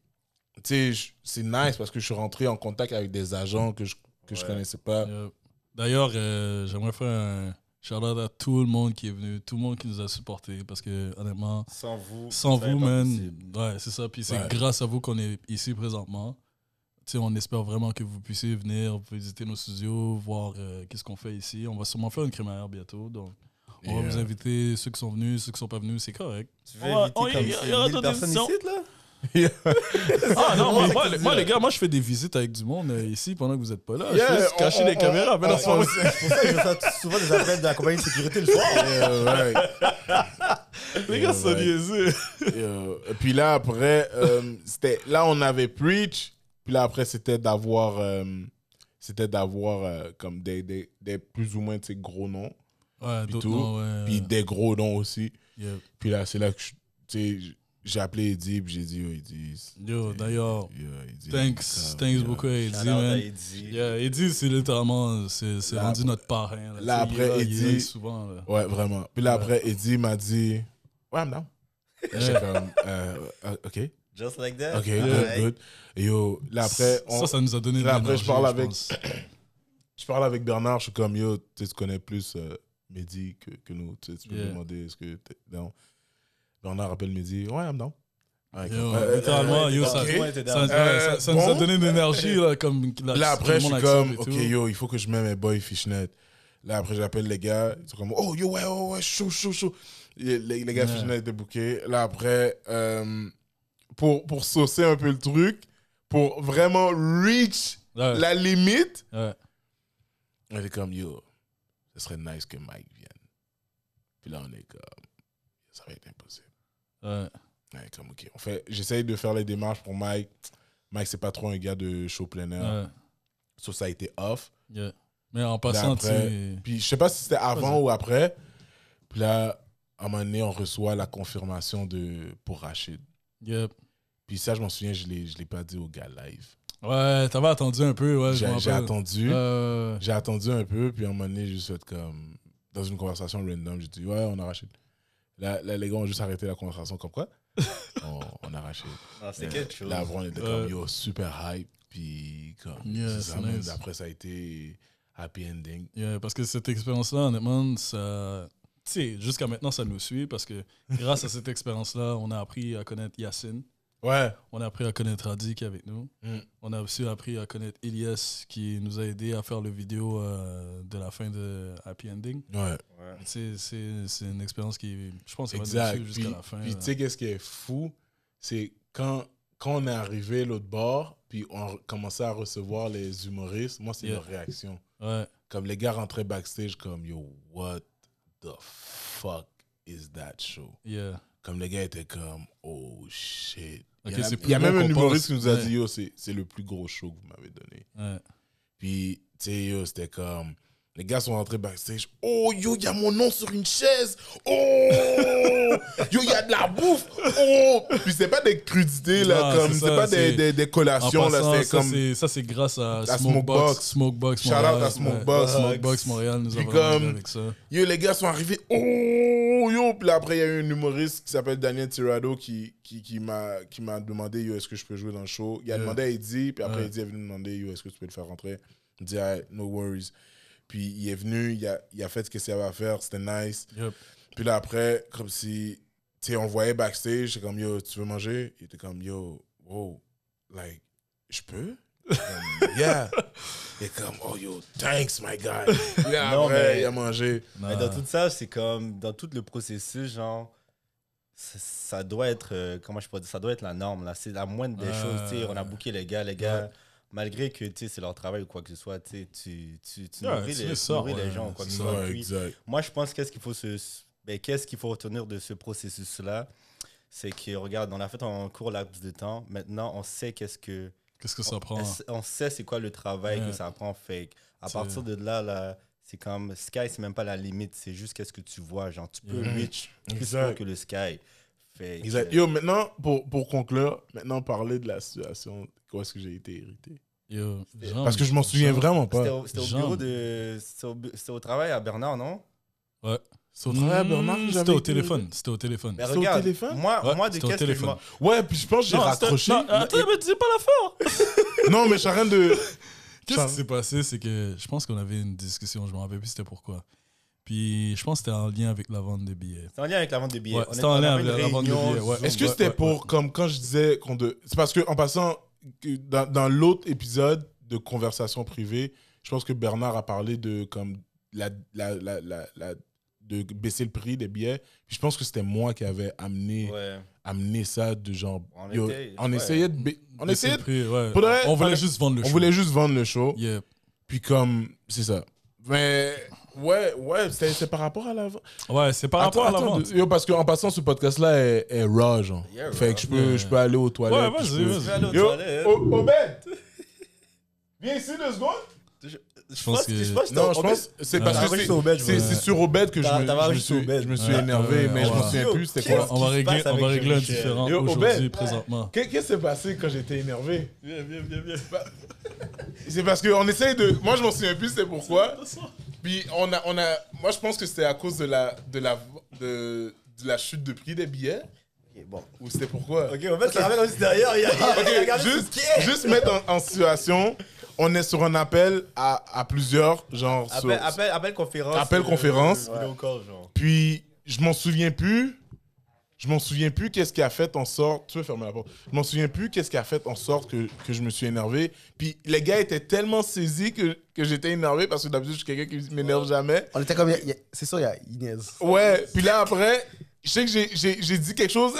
Speaker 1: Tu sais, je- c'est nice parce que je suis rentré en contact avec des agents que je, que je connaissais pas.
Speaker 2: D'ailleurs, euh, j'aimerais faire un shout-out à tout le monde qui est venu, tout le monde qui nous a supportés parce que, honnêtement,
Speaker 3: Sans vous,
Speaker 2: sans vous, man,
Speaker 3: possible.
Speaker 2: ouais, c'est ça. Puis c'est
Speaker 1: Ouais.
Speaker 2: grâce à vous qu'on est ici présentement. Tu sais, on espère vraiment que vous puissiez venir visiter nos studios, voir euh, qu'est-ce qu'on fait ici. On va sûrement faire une crémaillère bientôt. Donc, on va vous inviter, ceux qui sont venus, ceux qui sont pas venus, c'est correct.
Speaker 3: Tu veux inviter comme
Speaker 2: il y a- y aura
Speaker 3: 1000
Speaker 2: d'autres
Speaker 3: personnes ici, là? <laughs>
Speaker 2: Ah non, moi, les- moi, gars, moi je fais des visites avec du monde euh, ici pendant que vous êtes pas là.
Speaker 1: Yeah,
Speaker 2: je
Speaker 1: on-
Speaker 2: cacher
Speaker 1: on-
Speaker 2: les
Speaker 1: on-
Speaker 2: caméras. mais c'est
Speaker 3: pour ça que je fais souvent des appels de la compagnie de sécurité le soir. <laughs>
Speaker 1: euh, ouais.
Speaker 2: Les gars sont niaiseux.
Speaker 1: Et, puis là, après, euh, c'était, là, on avait Preach. Puis là, après, c'était d'avoir, euh, c'était d'avoir comme des, des, des plus ou moins gros noms.
Speaker 2: Ouais,
Speaker 1: Puis
Speaker 2: d'autres
Speaker 1: tout.
Speaker 2: noms, ouais.
Speaker 1: Puis des gros noms aussi. Puis là, c'est là que je- j'ai appelé Eddie. Puis j'ai dit, yo, Eddie.
Speaker 2: Yo, d'ailleurs,
Speaker 1: yo, Eddie,
Speaker 2: thanks, thanks beaucoup à Eddie, man.
Speaker 3: Eddie.
Speaker 2: Yeah, Eddie, c'est littéralement, c'est rendu notre parrain. Là,
Speaker 1: après, Eddie-
Speaker 2: souvent, là.
Speaker 1: Ouais, vraiment. Puis là,
Speaker 2: Ouais.
Speaker 1: après, Eddie m'a dit, ouais, I'm down. J'étais
Speaker 2: Yeah.
Speaker 1: comme, euh, euh, OK,
Speaker 3: Just like that.
Speaker 1: OK,
Speaker 2: Yeah.
Speaker 1: good, good. Et yo, là, après, on,
Speaker 2: Ça, ça nous a donné de
Speaker 1: là, après, je parle avec- <clears throat> je parle avec Bernard, je suis comme, yo, tu sais, tu connais plus euh, Mehdi que, que nous. Tu peux
Speaker 2: Yeah.
Speaker 1: me demander, est-ce que down? Bernard appelle Mehdi, ouais, I'm down. Ouais,
Speaker 2: Yo,
Speaker 1: euh,
Speaker 2: littéralement,
Speaker 1: euh,
Speaker 2: yo, ça,
Speaker 3: ok. Ouais, t'es
Speaker 2: ça,
Speaker 1: Euh,
Speaker 2: ça- ça nous a donné de l'énergie, là, comme
Speaker 1: Là, après, je suis comme, ok, yo, il faut que je mette mes boys fishnet. Là, après, j'appelle les gars, ils sont comme, oh, yo, ouais, ouais, ouais, chaud, chaud, chaud. Les, les gars
Speaker 2: Yeah.
Speaker 1: fishnet étaient bookés. Là, après, euh, pour, pour saucer un peu le truc, pour vraiment reach
Speaker 2: Ouais,
Speaker 1: la limite,
Speaker 2: ouais.
Speaker 1: on est comme, yo, ce serait nice que Mike vienne. Puis là, on est comme, ça va être.
Speaker 2: Ouais.
Speaker 1: Ouais, comme, ok. On fait, j'essaye de faire les démarches pour Mike. Mike, c'est pas trop un gars de show plein air.
Speaker 2: ouais.
Speaker 1: So, ça a été off.
Speaker 2: Yeah. Mais en passant, tu
Speaker 1: après. Puis je sais pas si c'était avant ou après. Puis là, à un moment donné, on reçoit la confirmation de, pour Rachid.
Speaker 2: Yep.
Speaker 1: Puis ça, je m'en souviens, je l'ai, je l'ai pas dit au gars live.
Speaker 2: Ouais, t'avais attendu un peu, ouais.
Speaker 1: j'ai, attendu.
Speaker 2: Euh,
Speaker 1: J'ai attendu un peu, puis à un moment donné, juste comme. Dans une conversation random, j'ai dit Ouais, on a Rachid. Là, là, les gars ont juste arrêté la conversation comme quoi <laughs> on, on a Rachid.
Speaker 3: Non, c'est
Speaker 1: Euh,
Speaker 3: quelque chose.
Speaker 1: Là, après, on était comme Yo, super hype. Puis comme.
Speaker 2: Yeah,
Speaker 1: ça, même.
Speaker 2: nice.
Speaker 1: Après, ça a été happy ending.
Speaker 2: yeah, parce que cette expérience-là, honnêtement, ça. Tu sais, jusqu'à maintenant, ça nous suit parce que grâce à cette expérience-là, on a appris à connaître Yacine.
Speaker 1: Ouais.
Speaker 2: On a appris à connaître Radi qui est avec nous.
Speaker 1: Mm.
Speaker 2: On a aussi appris à connaître Elias qui nous a aidé à faire le vidéo euh, de la fin de Happy Ending.
Speaker 1: Ouais.
Speaker 3: Ouais.
Speaker 2: C'est c'est- c'est une expérience qui, je pense, va jusqu'à la fin.
Speaker 1: puis tu sais, qu'est-ce qui est fou? C'est quand, quand on est arrivé l'autre bord, puis on commençait à recevoir les humoristes, moi, c'est
Speaker 2: Yeah.
Speaker 1: leur réaction.
Speaker 2: Ouais,
Speaker 1: Comme les gars rentraient backstage, comme Yo, what the fuck is that show?
Speaker 2: yeah.
Speaker 1: Comme les gars étaient comme Oh shit. Il y, a-
Speaker 2: c'est
Speaker 1: il y a
Speaker 2: plus
Speaker 1: même un humoriste qui nous a
Speaker 2: Ouais.
Speaker 1: dit Yo, c'est c'est le plus gros show que vous m'avez donné.
Speaker 2: ouais.
Speaker 1: Puis, tu sais, yo, c'était comme. Les gars sont rentrés backstage. Oh, yo, il y a mon nom sur une chaise. Oh, yo, il y a de la bouffe. Oh, puis c'est pas des crudités, là,
Speaker 2: Non,
Speaker 1: comme.
Speaker 2: c'est
Speaker 1: C'est pas des,
Speaker 2: c'est-
Speaker 1: des, collations, là.
Speaker 2: passant,
Speaker 1: C'est
Speaker 2: ça,
Speaker 1: comme.
Speaker 2: c'est- ça, c'est grâce à,
Speaker 1: à
Speaker 2: Smokebox.
Speaker 1: Smokebox. Shout out à Smokebox.
Speaker 2: Ouais, Smokebox Montréal nous a
Speaker 1: Puis comme-
Speaker 2: aidé avec ça.
Speaker 1: Yo, les gars sont arrivés. Oh, yo. Puis là, après, il y a eu un humoriste qui s'appelle Daniel Tirado qui, qui, qui m'a qui m'a demandé, yo, est-ce que je peux jouer dans le show? Il a
Speaker 2: Yeah.
Speaker 1: demandé à Eddie, puis après,
Speaker 2: Ouais.
Speaker 1: Eddie est venu me demander, yo, est-ce que tu peux le faire rentrer? Il dit, ah, no worries. Puis il est venu, il a, il a fait ce qu'il avait à faire, c'était nice.
Speaker 2: Yep.
Speaker 1: Puis là, après, comme si, tu sais, on voyait backstage, c'est comme, yo, tu veux manger? Il était comme, yo, wow, like, je peux? Comme, yeah. <laughs> Il est comme, oh yo, thanks, my guy. Puis là,
Speaker 3: Non,
Speaker 1: après,
Speaker 3: mais-
Speaker 1: il a mangé.
Speaker 3: Mais dans tout ça, c'est comme, dans tout le processus, genre, ça, ça doit être, euh, comment je pourrais dire, ça doit être la norme, là. C'est la moindre des choses, tu sais. On a booké les gars, les gars, malgré que, tu sais, c'est leur travail ou quoi que ce soit, tu tu, tu, tu nourris, les, nourris les gens ou quoi que ce soit. Puis, moi, je pense qu'est-ce qu'il faut se, ben, qu'est-ce qu'il faut retenir de ce processus-là, c'est que, regarde, on a fait un court laps de temps. Maintenant, on sait qu'est-ce que,
Speaker 2: Qu'est-ce que ça prend?
Speaker 3: on, sait c'est quoi le travail que ça prend. Fait à partir de là, là c'est comme sky, c'est même pas la limite, c'est juste qu'est-ce que tu vois. Genre, tu peux
Speaker 2: Yeah.
Speaker 3: reach plus haut que le sky. Fait
Speaker 1: Exact. Yo, maintenant, pour, pour conclure, maintenant parler de la situation, où est-ce que j'ai été irrité.
Speaker 2: Yo,
Speaker 1: Parce que je m'en souviens vraiment
Speaker 3: C'était
Speaker 1: pas.
Speaker 3: c'était au bureau de. C'était au, c'était travail à Bernard, non?
Speaker 2: Ouais. C'est au travail,
Speaker 1: Bernard,
Speaker 2: Bernard.
Speaker 1: j'avais
Speaker 2: C'était au téléphone. C'était au téléphone.
Speaker 3: Mais
Speaker 1: C'était au
Speaker 3: regarde,
Speaker 1: téléphone?
Speaker 3: Moi,
Speaker 2: Ouais,
Speaker 3: moi de
Speaker 2: c'était
Speaker 3: qu'est-ce que je
Speaker 1: Ouais, puis je pense que j'ai
Speaker 2: c'était-
Speaker 1: raccroché.
Speaker 2: Non, attends, mais dis pas l'affaire. <laughs>
Speaker 1: Non, mais je suis en train de. <laughs>
Speaker 2: Qu'est-ce qui s'est passé? C'est que je pense qu'on avait une discussion, je me rappelle plus c'était pourquoi. Puis je pense que c'était en lien avec la vente des billets.
Speaker 3: C'est en lien avec la vente des billets.
Speaker 2: Ouais, c'était
Speaker 3: était-
Speaker 2: en lien avec la vente des
Speaker 3: réunion
Speaker 2: billets, ouais.
Speaker 1: Est-ce que c'était
Speaker 2: ouais,
Speaker 1: pour, comme quand je disais qu'on de. C'est parce que, en passant, dans, dans l'autre épisode de Conversation privée, je pense que Bernard a parlé de, comme, la, la, la, la, la- de baisser le prix des billets. Puis je pense que c'était moi qui avais amené,
Speaker 3: Ouais.
Speaker 1: amené ça de genre.
Speaker 3: On
Speaker 1: yo,
Speaker 3: était-
Speaker 1: on
Speaker 3: ouais.
Speaker 1: essayait de. ba- On
Speaker 2: Baisser
Speaker 1: essayait de-
Speaker 2: prix, ouais. On voulait
Speaker 1: fallait-
Speaker 2: juste vendre le
Speaker 1: On
Speaker 2: show.
Speaker 1: voulait juste vendre le show.
Speaker 2: Yeah.
Speaker 1: Puis comme. C'est ça. Mais. Ouais, ouais, c'est c'est par rapport à la vente.
Speaker 2: Ouais, c'est par rapport à la
Speaker 1: Attends,
Speaker 2: vente.
Speaker 1: Yo, parce qu'en passant, ce podcast-là est, est raw, genre.
Speaker 3: Yeah,
Speaker 1: fait que je peux,
Speaker 2: Yeah.
Speaker 1: je peux aller aux toilettes.
Speaker 2: Ouais, vas-y,
Speaker 1: peux-
Speaker 2: vas-y.
Speaker 3: Je vais aller aux
Speaker 1: Yo, Obed! Viens ici deux secondes.
Speaker 3: Je
Speaker 2: pense
Speaker 3: pense
Speaker 2: que-
Speaker 3: je pense
Speaker 1: Non,
Speaker 3: c'était-
Speaker 1: je pense c'est parce que c'est- sur Obed que je me, suis,
Speaker 3: Obed.
Speaker 1: je me suis
Speaker 2: Ouais,
Speaker 1: énervé,
Speaker 2: ouais,
Speaker 1: mais je m'en souviens plus c'était quoi.
Speaker 2: On va régler, on va régler un différent aujourd'hui, présentement.
Speaker 1: Qu'est- Qu'est-ce qui s'est passé quand j'étais énervé?
Speaker 2: Viens, viens, viens, viens.
Speaker 1: C'est parce qu'on essaye de. Moi, je m'en souviens plus, c'est pourquoi. Puis on a, on a. Moi, je pense que c'était à cause de la, de la, de, de la chute de prix des billets.
Speaker 3: Bon.
Speaker 1: Ou c'était pourquoi?
Speaker 3: Ok, on va se la comme si derrière, il y a.
Speaker 1: juste, juste mettre en, en situation. On est sur un appel à, à plusieurs, genre. sur-
Speaker 3: Appel, appel, appel conférence.
Speaker 1: Appel
Speaker 3: euh,
Speaker 1: conférence.
Speaker 3: genre.
Speaker 1: Puis, je m'en souviens plus. Je m'en souviens plus qu'est-ce qui a fait en sorte. Tu veux fermer la porte. Je m'en souviens plus qu'est-ce qui a fait en sorte que, que je me suis énervé. Puis, les gars étaient tellement saisis que, que j'étais énervé parce que d'habitude, je suis quelqu'un qui m'énerve jamais.
Speaker 4: On était comme. C'est sûr, il y a Inès.
Speaker 1: Ouais. Puis là, après, je sais que j'ai- j'ai j'ai dit quelque chose.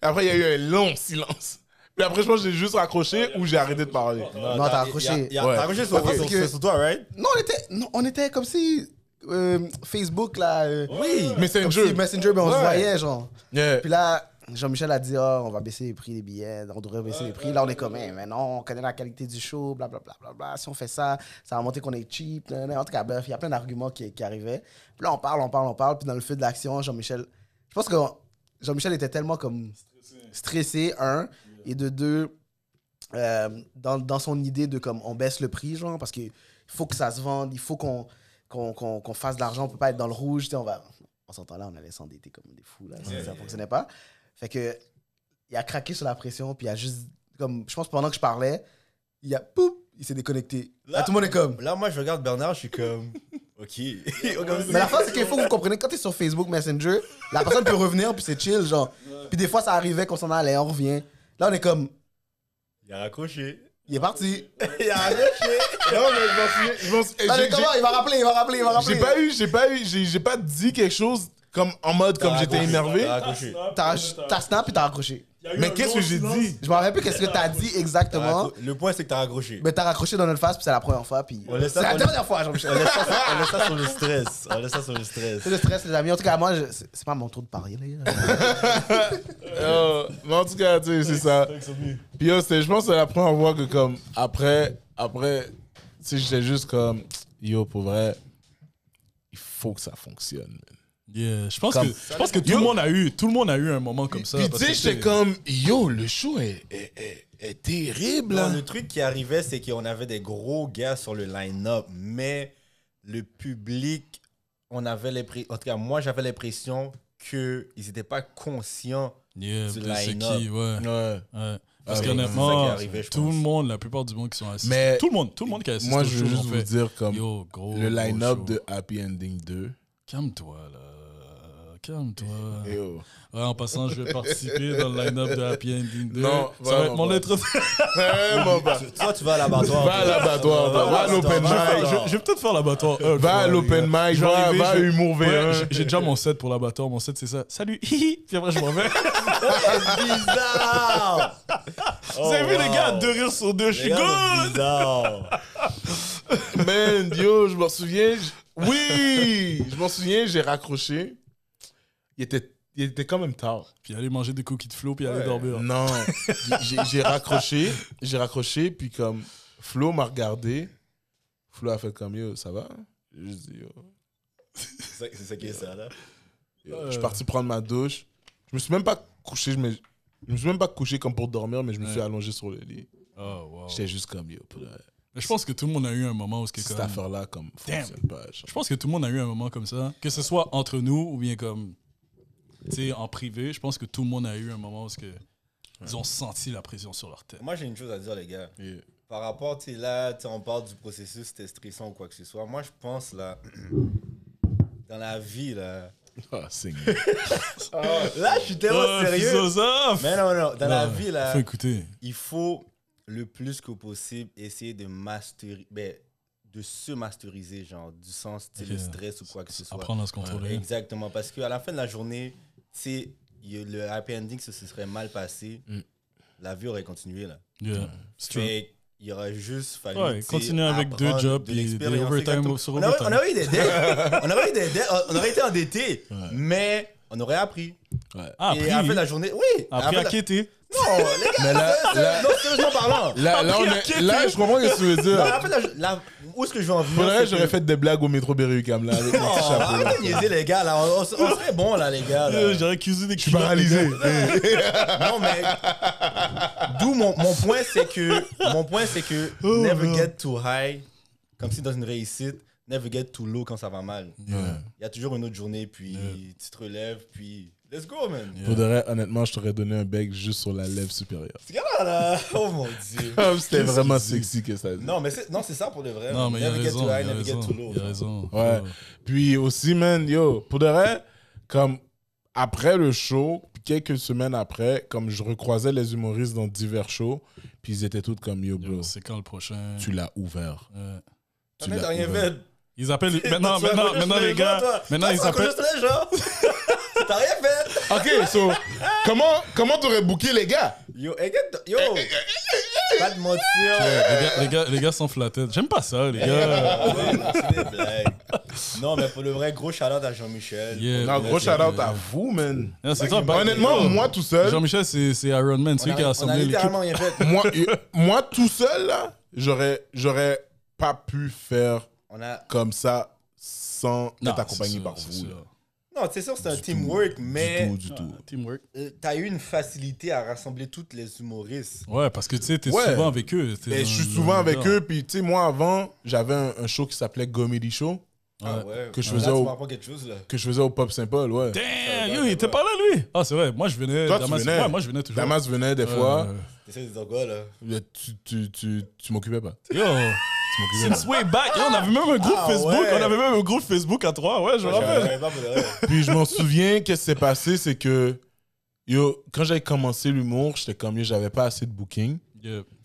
Speaker 1: Après, il y a eu un long silence. Puis après, je pense que j'ai juste raccroché ou j'ai arrêté de parler.
Speaker 4: Non, t'as accroché.
Speaker 3: il y a- il y a-
Speaker 1: Ouais.
Speaker 3: T'as accroché sur, sur,
Speaker 4: que-
Speaker 3: sur toi, right?
Speaker 4: Non, on était, non, on était comme si. euh, Facebook, là. euh,
Speaker 1: Oui.
Speaker 4: Comme si Messenger, ben, on se
Speaker 1: Ouais.
Speaker 4: voyait, genre.
Speaker 1: Yeah.
Speaker 4: Puis là, Jean-Michel a dit, Ah, on va baisser les prix des billets, on devrait baisser les prix. Là, on est comme, Eh, mais non, on connaît la qualité du show, blablabla. Bla, bla, bla. Si on fait ça, ça va montrer qu'on est cheap. nan, nan. En tout cas, bref, il y a plein d'arguments qui, qui arrivaient. Puis là, on parle, on parle, on parle. Puis dans le feu de l'action, Jean-Michel. Je pense que Jean-Michel était tellement comme stressé, un. Et de deux, euh, dans, dans son idée de comme on baisse le prix, genre, parce qu'il faut que ça se vende, il faut qu'on qu'on qu'on- qu'on fasse de l'argent, on peut pas être dans le rouge, tu sais, on va... En s'entend là, on allait s'endetter comme des fous, là, ça, ça fonctionnait pas. Fait que, il a craqué sous la pression, puis il a juste, comme, je pense pendant que je parlais, il a, poup, il s'est déconnecté. Là,
Speaker 3: Là-
Speaker 4: tout le monde est comme...
Speaker 3: Là, moi, je regarde Bernard, je suis comme. <laughs> Ok. <laughs>
Speaker 4: Mais la fin, c'est qu'il faut que vous compreniez, quand t'es sur Facebook Messenger, la personne peut revenir, puis c'est chill, genre. Puis des fois, ça arrivait qu'on s'en allait, on revient. Là, on est comme,
Speaker 3: Il a raccroché.
Speaker 4: il est parti. <laughs>
Speaker 3: Il a raccroché.
Speaker 1: Non, mais je m'en souviens.
Speaker 4: est comment? Il va rappeler, il va rappeler, il va rappeler.
Speaker 1: J'ai pas eu, j'ai pas eu, j'ai pas dit quelque chose comme en mode comme j'étais énervé.
Speaker 3: T'as
Speaker 4: snap et t'as raccroché.
Speaker 1: Mais qu'est-ce que j'ai dit?
Speaker 4: Je me rappelle plus qu'est-ce que t'as dit exactement.
Speaker 3: Le point, c'est que t'as raccroché.
Speaker 4: Mais t'as raccroché dans notre face, puis c'est la première fois, puis. C'est la dernière fois, Jean-Michel.
Speaker 3: On laisse, ça, sur- on laisse ça sur le stress. On laisse ça sur le stress.
Speaker 4: C'est le stress, les amis. En tout cas, moi, je- c'est pas mon tour de parler, là. <laughs>
Speaker 1: Euh, mais en tout cas, tu sais, c'est ça. Puis je pense que c'est la première fois que comme après, après, tu sais, j'étais juste comme yo pour vrai, il faut que ça fonctionne. man.
Speaker 2: Yeah, je pense
Speaker 1: Comme-
Speaker 2: que, je pense que tout,
Speaker 1: Yo-
Speaker 2: le monde a eu, tout le monde a eu un moment comme ça.
Speaker 1: Puis
Speaker 2: parce
Speaker 1: tu sais, j'étais comme yo, le show est, est, est, est terrible.
Speaker 3: Non,
Speaker 1: là.
Speaker 3: le truc qui arrivait, c'est qu'on avait des gros gars sur le line-up, mais le public, on avait l'impression, en tout cas, moi, j'avais l'impression qu'ils n'étaient pas conscients.
Speaker 2: Yeah,
Speaker 3: du line-up.
Speaker 2: ouais.
Speaker 1: Ouais.
Speaker 2: ouais. Parce
Speaker 1: oui,
Speaker 2: qu'honnêtement, tout
Speaker 3: pense.
Speaker 2: le monde, la plupart du monde qui sont assis,
Speaker 1: Mais
Speaker 2: tout le monde, tout le monde qui est assis
Speaker 1: Moi, je veux juste vous
Speaker 2: fait,
Speaker 1: dire comme
Speaker 2: Yo, gros,
Speaker 1: le line-up de Happy Ending 2.
Speaker 2: Calme-toi, là. Calme-toi. Ouais, en passant, je vais participer dans le line-up de Happy Ending 2.
Speaker 1: Non,
Speaker 2: ça va être mon
Speaker 1: pas. <laughs>
Speaker 3: Toi, tu vas à l'abattoir.
Speaker 1: Va à l'abattoir, va, à l'open
Speaker 2: Je vais faire-
Speaker 1: mic.
Speaker 2: je- vais peut-être faire l'abattoir.
Speaker 1: Va à l'open mic, va, à Humour V1.
Speaker 2: j'ai- déjà mon set pour l'abattoir. Mon set, c'est ça. Salut, hihi. Puis après, je m'en vais. <laughs>
Speaker 3: Bizarre!
Speaker 2: Vous avez vu, les gars, deux rires sur deux. Je suis good.
Speaker 3: Bizarre!
Speaker 1: Man, yo, je m'en souviens. Oui, <laughs> je m'en souviens, j'ai raccroché. Il était, il était quand même tard.
Speaker 2: Puis aller manger des cookies de flow, puis aller
Speaker 3: Ouais.
Speaker 2: dormir.
Speaker 1: Non, <laughs> j'ai raccroché, j'ai raccroché, puis comme Flo m'a regardé, Flo a fait comme yo, ça va? Je dis yo,
Speaker 3: C'est ça- qui est ça, là.
Speaker 1: yo. je suis parti prendre ma douche. Je me suis même pas couché, je me, je me suis même pas couché comme pour dormir, mais je me suis allongé sur le lit.
Speaker 2: Oh, wow.
Speaker 1: J'étais juste comme yo,
Speaker 2: Mais je pense que tout le monde a eu un moment où c'est
Speaker 1: cette
Speaker 2: comme...
Speaker 1: affaire-là comme
Speaker 2: Damn.
Speaker 1: pas.
Speaker 2: Je pense que tout le monde a eu un moment comme ça. Que ce soit entre nous ou bien comme... En privé, je pense que tout le monde a eu un moment où que ils ont senti la pression sur leur tête.
Speaker 3: Moi, j'ai une chose à dire, les gars.
Speaker 1: Yeah.
Speaker 3: Par rapport, tu là, on parle du processus, c'était stressant ou quoi que ce soit. Moi, je pense, là, <clears throat> dans la vie, là. <laughs>
Speaker 1: Ah, Seigneur. <laughs>
Speaker 3: Là, je suis tellement
Speaker 2: Oh,
Speaker 3: sérieux.
Speaker 2: philosophe!
Speaker 3: Mais non, non, dans la vie, là,
Speaker 2: Faut écouter.
Speaker 3: il faut le plus que possible essayer de masteriser, ben, de se masteriser, genre, du sens, tu sais, le
Speaker 2: Ok.
Speaker 3: stress ou quoi que ce soit.
Speaker 2: Apprendre à se contrôler.
Speaker 3: Exactement, parce qu'à la fin de la journée, a le happy ending, se serait mal passé,
Speaker 1: Mm.
Speaker 3: la vie aurait continué, là.
Speaker 2: Yeah.
Speaker 3: Fait il aurait juste fallu.
Speaker 2: Ouais, continuer avec deux jobs
Speaker 3: de
Speaker 2: des overtime sur
Speaker 3: on aurait,
Speaker 2: overtime.
Speaker 3: on aurait eu des dettes, <laughs> on aurait eu des dettes, on aurait été endettés,
Speaker 1: Ouais.
Speaker 3: mais on aurait appris.
Speaker 1: Ouais.
Speaker 2: Ah,
Speaker 3: Et à la fin de la journée, oui.
Speaker 2: Après
Speaker 3: fin
Speaker 2: à
Speaker 3: la-
Speaker 2: quitter.
Speaker 3: Non, les gars,
Speaker 1: Mais là-
Speaker 3: c'est- c'est-
Speaker 1: là-
Speaker 3: non, sérieusement parlant.
Speaker 1: Là, là, on est- là, je comprends ce que tu veux
Speaker 3: Non,
Speaker 1: dire.
Speaker 3: à la fin de la, la- où est-ce que je vais en venir
Speaker 1: Faudrait,
Speaker 3: c'est
Speaker 1: j'aurais
Speaker 3: que-
Speaker 1: fait des blagues au métro Berry-UQAM, là, avec mon
Speaker 3: Oh,
Speaker 1: chapeau. là.
Speaker 3: arrêtez de niaiser, les gars, là. On, on- serait bon, là, les gars. là.
Speaker 2: Euh, J'aurais des
Speaker 1: Je suis paralysé. <laughs>
Speaker 3: Non, mais. D'où mon, mon point, c'est que. Mon point, c'est que.
Speaker 2: Oh,
Speaker 3: never
Speaker 2: man.
Speaker 3: get too high, comme si dans une réussite. Never get too low quand ça va mal.
Speaker 2: Yeah.
Speaker 3: Il y a toujours une autre journée, puis
Speaker 2: Yeah.
Speaker 3: tu te relèves, puis. Let's go, man.
Speaker 2: Yeah.
Speaker 1: Pour de vrai, honnêtement, je t'aurais donné un bec juste sur la lèvre supérieure.
Speaker 3: Ce gars-là, là. <laughs> Oh mon dieu. <laughs>
Speaker 1: Comme c'était vraiment sexy que ça.
Speaker 3: Non, mais c'est, non, c'est ça pour de vrai.
Speaker 2: Non, mais il a
Speaker 3: never get
Speaker 2: raison.
Speaker 3: too
Speaker 2: Il a
Speaker 3: high, never get
Speaker 2: raison. Il a raison.
Speaker 1: Ouais. Puis aussi, man, yo, pour de vrai, comme après le show, puis quelques semaines après, comme je recroisais les humoristes dans divers shows, puis ils étaient tous comme yo,
Speaker 2: Yo,
Speaker 1: bro,
Speaker 2: C'est quand le prochain?
Speaker 1: tu l'as ouvert.
Speaker 2: Ouais.
Speaker 1: Tu
Speaker 3: Mais
Speaker 1: l'as ouvert.
Speaker 3: fait.
Speaker 2: Ils appellent. <laughs> Maintenant, maintenant, maintenant les gars. Maintenant,
Speaker 3: Toi,
Speaker 2: ils appellent.
Speaker 3: T'as rien fait.
Speaker 1: Ok, so, comment comment t'aurais booké les gars?
Speaker 3: Yo, hey, get the- yo. Pas de mentir.
Speaker 2: Les gars, les gars, les gars sont flattés. J'aime pas ça, les gars.
Speaker 3: Ouais, c'est des blagues. Non, mais pour le vrai, gros shout-out à Jean-Michel.
Speaker 2: Yeah,
Speaker 1: Non, gros shout à vous, man.
Speaker 2: Yeah, C'est
Speaker 1: Honnêtement,
Speaker 2: yo,
Speaker 1: moi tout seul,
Speaker 2: Jean-Michel, c'est c'est Iron Man, celui
Speaker 3: a,
Speaker 2: qui a assemblé l'équipe.
Speaker 1: moi, euh, moi tout seul là, j'aurais j'aurais pas pu faire
Speaker 3: On a...
Speaker 1: comme ça sans
Speaker 2: Non,
Speaker 1: être accompagné
Speaker 2: c'est sûr,
Speaker 1: par
Speaker 2: c'est
Speaker 1: vous.
Speaker 2: sûr.
Speaker 1: là.
Speaker 3: Non, c'est sûr, c'est un teamwork,
Speaker 1: tout,
Speaker 3: mais
Speaker 1: du tout, du
Speaker 2: Ah,
Speaker 1: tout.
Speaker 2: Teamwork.
Speaker 3: euh, t'as eu une facilité à rassembler toutes les humoristes.
Speaker 2: Ouais, parce que tu sais, t'es
Speaker 1: Ouais.
Speaker 2: souvent avec eux. t'es dans-
Speaker 1: je suis souvent avec eux, puis tu sais, moi avant, j'avais un, un show qui s'appelait Comedy Show,
Speaker 3: Ah ouais.
Speaker 1: Que je
Speaker 3: Là,
Speaker 1: faisais
Speaker 3: tu
Speaker 1: au-
Speaker 3: m'apprends quelque chose, là.
Speaker 1: que je faisais au Pop Saint-Paul, ouais.
Speaker 2: Damn, yo, il était pas là, lui. Ah, c'est vrai. Moi, je venais.
Speaker 1: Toi, tu
Speaker 2: Damas,
Speaker 1: venais.
Speaker 2: Ouais, moi, je venais toujours.
Speaker 1: Damas venait des
Speaker 2: Ouais,
Speaker 1: fois.
Speaker 3: T'essaies là?
Speaker 1: Mais tu, tu, tu, tu m'occupais pas.
Speaker 2: Yo, <laughs> Since way back. On avait même un groupe
Speaker 3: Ah,
Speaker 2: Facebook.
Speaker 3: ouais.
Speaker 2: On avait même un groupe Facebook à trois. Ouais, je me rappelle.
Speaker 1: Puis je m'en souviens, qu'est-ce qui s'est passé, c'est que, yo, quand j'avais commencé l'humour, j'étais comme, j'avais pas assez de booking.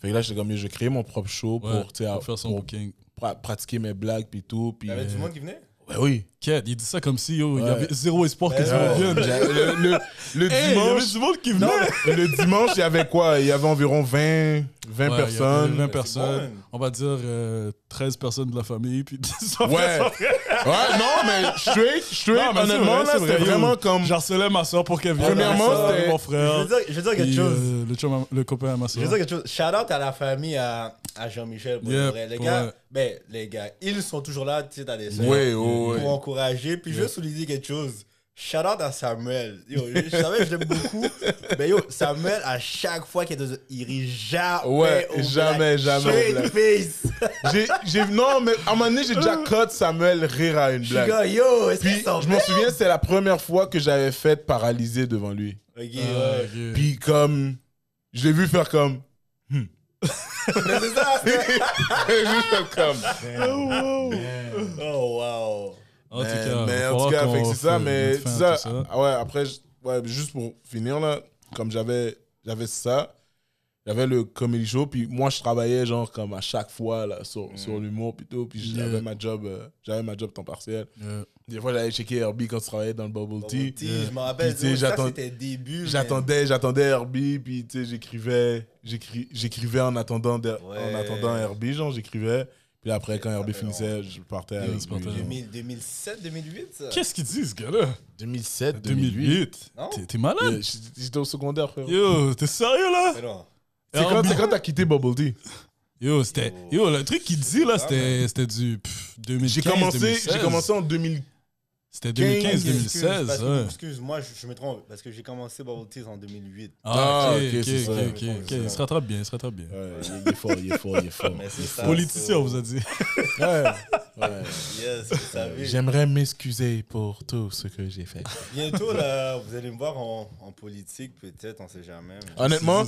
Speaker 1: Fait que là, j'étais comme, j'ai créé mon propre show
Speaker 2: ouais,
Speaker 1: pour,
Speaker 2: faire son
Speaker 1: pour
Speaker 2: booking.
Speaker 1: pra- pratiquer mes blagues, puis tout. Puis,
Speaker 3: Y'avait du
Speaker 1: euh,
Speaker 3: monde qui venait?
Speaker 1: ouais, oui.
Speaker 2: Quête, il dit ça comme si, yo, il y avait zéro espoir que
Speaker 3: Ouais,
Speaker 2: tu reviennes.
Speaker 1: Le, le- le
Speaker 2: Hey, il y avait
Speaker 1: dimanche,
Speaker 2: du monde qui venait.
Speaker 3: Non,
Speaker 1: le dimanche, il y avait quoi? Il y avait environ 20, 20
Speaker 2: Ouais,
Speaker 1: personnes.
Speaker 2: 20
Speaker 3: C'est
Speaker 2: personnes.
Speaker 3: bon.
Speaker 2: On va dire euh, 13 personnes de la famille. Puis <laughs> 10
Speaker 1: Ouais. ouais, non, mais straight, straight,
Speaker 2: Non,
Speaker 1: honnêtement,
Speaker 2: vrai,
Speaker 1: là, c'était vraiment comme.
Speaker 2: J'harcelais ma soeur pour qu'elle vienne.
Speaker 1: Premièrement, c'était-
Speaker 2: mon
Speaker 3: Je
Speaker 2: frère.
Speaker 3: veux dire, je veux dire quelque
Speaker 2: Puis,
Speaker 3: chose.
Speaker 2: euh, le, chum le copain à ma
Speaker 3: Je
Speaker 2: soeur.
Speaker 3: veux dire quelque chose. Shout out à la famille à, à Jean-Michel. pour
Speaker 2: Yep,
Speaker 3: vrai. Les gars,
Speaker 2: ouais.
Speaker 3: ben, les gars, ils sont toujours là, tu sais, dans des sœurs,
Speaker 1: Ouais, ouais,
Speaker 3: pour encourager. Puis je veux souligner quelque chose. Shout out à Samuel. Yo, je, je savais que je l'aime beaucoup. Mais yo, Samuel, à chaque fois qu'il est dans un- il rit jamais.
Speaker 1: Ouais,
Speaker 3: au
Speaker 1: jamais,
Speaker 3: black.
Speaker 1: jamais. J'ai, j'ai, non, mais à un moment donné, j'ai déjà cut Samuel rire à une
Speaker 3: Je suis
Speaker 1: blague.
Speaker 3: comme, yo, est-ce
Speaker 1: Puis je m'en souviens, c'était la première fois que j'avais fait paralysé devant lui.
Speaker 2: Ah,
Speaker 3: ouais.
Speaker 2: ok.
Speaker 1: Puis comme, je l'ai vu faire comme.
Speaker 3: Mais c'est ça.
Speaker 1: Juste <laughs> faire comme. <laughs>
Speaker 3: Oh, wow.
Speaker 2: En tout
Speaker 1: mais,
Speaker 2: cas,
Speaker 1: mais
Speaker 2: va
Speaker 1: en tout cas, c'est ça. Mais
Speaker 2: fin
Speaker 1: ça,
Speaker 2: tout
Speaker 1: ah ouais, après, ouais, juste pour finir, là, comme j'avais j'avais ça, j'avais le comedy show, puis moi, je travaillais genre comme à chaque fois là, sur, sur l'humour, puis tout, puis j'avais
Speaker 2: Yeah.
Speaker 1: ma job, euh, j'avais ma job temps partiel.
Speaker 2: Yeah.
Speaker 1: Des fois, j'allais checker Herbie quand je travaillais dans le Bubble Tea.
Speaker 3: Tea, Je me rappelle, c'était début. mais-
Speaker 1: J'attendais, j'attendais Herbie, puis tu sais, j'écrivais, j'écris- j'écrivais en attendant, de- en attendant Herbie, genre j'écrivais. Puis après, quand
Speaker 3: fait
Speaker 1: finissait, je partais.
Speaker 3: 2000 2007, 2008, ça?
Speaker 2: Qu'est-ce qu'il dit, ce gars-là?
Speaker 1: 2007, 2008.
Speaker 2: 2008.
Speaker 3: Non?
Speaker 2: T'es- malade
Speaker 1: J'étais au secondaire, frère.
Speaker 2: Yo, t'es sérieux là?
Speaker 1: C'est quand, c'est quand t'as quitté Bubble Tea.
Speaker 2: Yo, c'était. Yo, le truc qu'il dit là, c'était c'était du. 2015.
Speaker 1: J'ai commencé,
Speaker 2: 2016.
Speaker 1: j'ai commencé en 2000.
Speaker 2: C'était
Speaker 1: 15,
Speaker 2: 2015,
Speaker 3: Excuse, parce
Speaker 2: 2016.
Speaker 3: que-
Speaker 2: Ouais.
Speaker 3: Excuse-moi, je, je me trompe, parce que j'ai commencé Bubble Teas en 2008.
Speaker 2: Ah,
Speaker 1: Ah,
Speaker 2: ok,
Speaker 1: ok,
Speaker 2: ok,
Speaker 1: ça.
Speaker 2: Il se rattrape bien, il se rattrape bien.
Speaker 1: Ouais, il est fort, il est fort, il est fort.
Speaker 3: Mais c'est ça.
Speaker 2: Politicien, on vous a dit. <laughs>
Speaker 1: Ouais, ouais.
Speaker 3: Yes.
Speaker 1: J'aimerais m'excuser pour tout ce que j'ai fait.
Speaker 3: Bientôt, là, vous allez me voir en, en politique, peut-être, on sait jamais. mais-
Speaker 1: Honnêtement,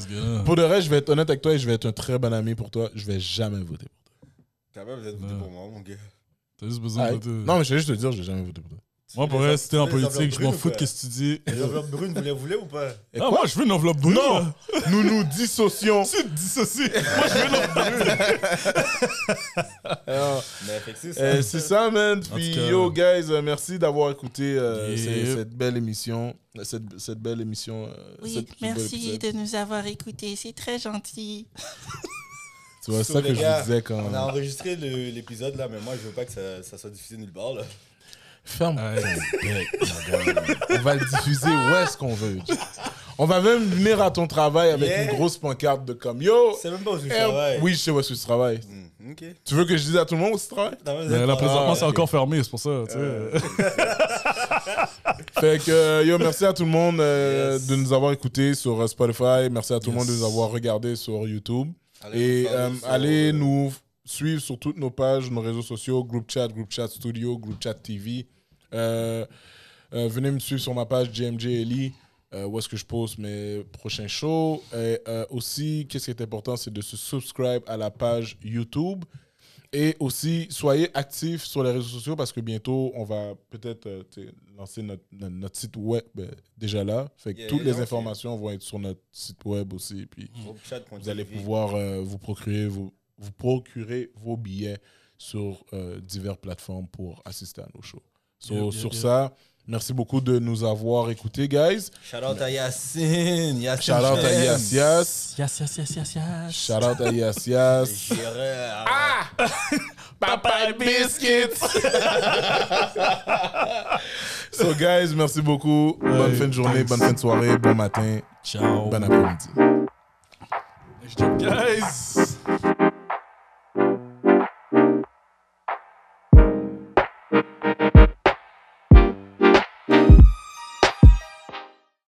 Speaker 1: pour de vrai, je vais être honnête avec toi et je vais être un très bon ami pour toi. Je vais jamais voter pour toi.
Speaker 3: Êtes voté
Speaker 2: Ouais.
Speaker 3: pour moi, mon gars.
Speaker 2: T'as juste besoin de.
Speaker 1: Non, mais je vais juste te dire, je vais jamais voter pour toi.
Speaker 2: Moi, pour vrai,
Speaker 3: en-
Speaker 2: si t'es en
Speaker 3: les
Speaker 2: politique, je m'en fous
Speaker 3: ou
Speaker 2: de ce que tu dis.
Speaker 3: Les enveloppes brunes, vous les voulez ou pas?
Speaker 2: Ah, moi, je veux une enveloppe brune.
Speaker 1: Non, <laughs> nous nous dissocions.
Speaker 2: Tu te dissocies. Moi, je veux une enveloppe <laughs> brune.
Speaker 1: Alors, <laughs>
Speaker 3: Mais fait que c'est ça.
Speaker 1: euh, c'est ça, man. Puis, yo, guys, euh, merci d'avoir écouté euh, cette belle émission. Cette, cette belle émission.
Speaker 5: Oui,
Speaker 1: cette-
Speaker 5: merci de nous avoir écoutés. C'est très gentil.
Speaker 1: Tu vois, c'est ça que je vous disais quand.
Speaker 3: On a enregistré l'épisode là, mais moi je veux pas que ça, ça soit diffusé nulle part là.
Speaker 1: Ferme
Speaker 2: Ouais.
Speaker 1: ton bec, my guy. On va le diffuser où est-ce qu'on veut. On va même venir à ton travail avec
Speaker 3: Yeah.
Speaker 1: une grosse pancarte de comme Yo.
Speaker 3: C'est même pas où je
Speaker 1: eh,
Speaker 3: travaille.
Speaker 1: oui, je sais où est-ce que tu travailles.
Speaker 3: Hmm, ok.
Speaker 1: Tu veux que je dise à tout le monde où tu travailles?
Speaker 2: Là, présentement,
Speaker 1: Ah,
Speaker 2: c'est
Speaker 1: ok.
Speaker 2: encore fermé, c'est pour ça. tu.
Speaker 3: Euh,
Speaker 1: Fait que, euh, yo, merci à tout le monde euh,
Speaker 3: Yes.
Speaker 1: de nous avoir écoutés sur Spotify. Merci à tout le monde de nous avoir regardés sur YouTube.
Speaker 3: allez
Speaker 1: Et euh, allez nous suivre sur toutes nos pages, nos réseaux sociaux, Group Chat, Group Chat Studio, Group Chat TV. Euh, euh, venez me suivre sur ma page JMJ Ellie, euh, où est-ce que je poste mes prochains shows. Et euh, aussi, qu'est-ce qui est important, c'est de se subscribe à la page YouTube. Et aussi, soyez actifs sur les réseaux sociaux parce que bientôt, on va peut-être lancer notre, notre- site web euh, déjà là. Fait que
Speaker 3: Yeah,
Speaker 1: toutes
Speaker 3: yeah,
Speaker 1: les informations vont être sur notre site web aussi. Puis vous allez pouvoir vous procurer vos, vous procurer vos billets sur euh, diverses plateformes pour assister à nos shows. So,
Speaker 2: Yeah, yeah,
Speaker 1: sur
Speaker 2: yeah.
Speaker 1: ça, merci beaucoup de nous avoir écoutés, guys.
Speaker 3: Shout out à Yacine. Yacine
Speaker 1: Shout out à
Speaker 3: Chen.
Speaker 1: Yas Yas.
Speaker 2: Yes, yes, yes, yes, yes.
Speaker 1: Shout out à Yas Yas. <laughs>
Speaker 3: Gérard. <laughs>
Speaker 1: Papa Biscuits. <laughs> so, guys, merci beaucoup. Bonne fin de journée,
Speaker 2: thanks.
Speaker 1: bonne fin de soirée, bon matin,
Speaker 2: Ciao.
Speaker 1: bon après-midi.
Speaker 2: Guys.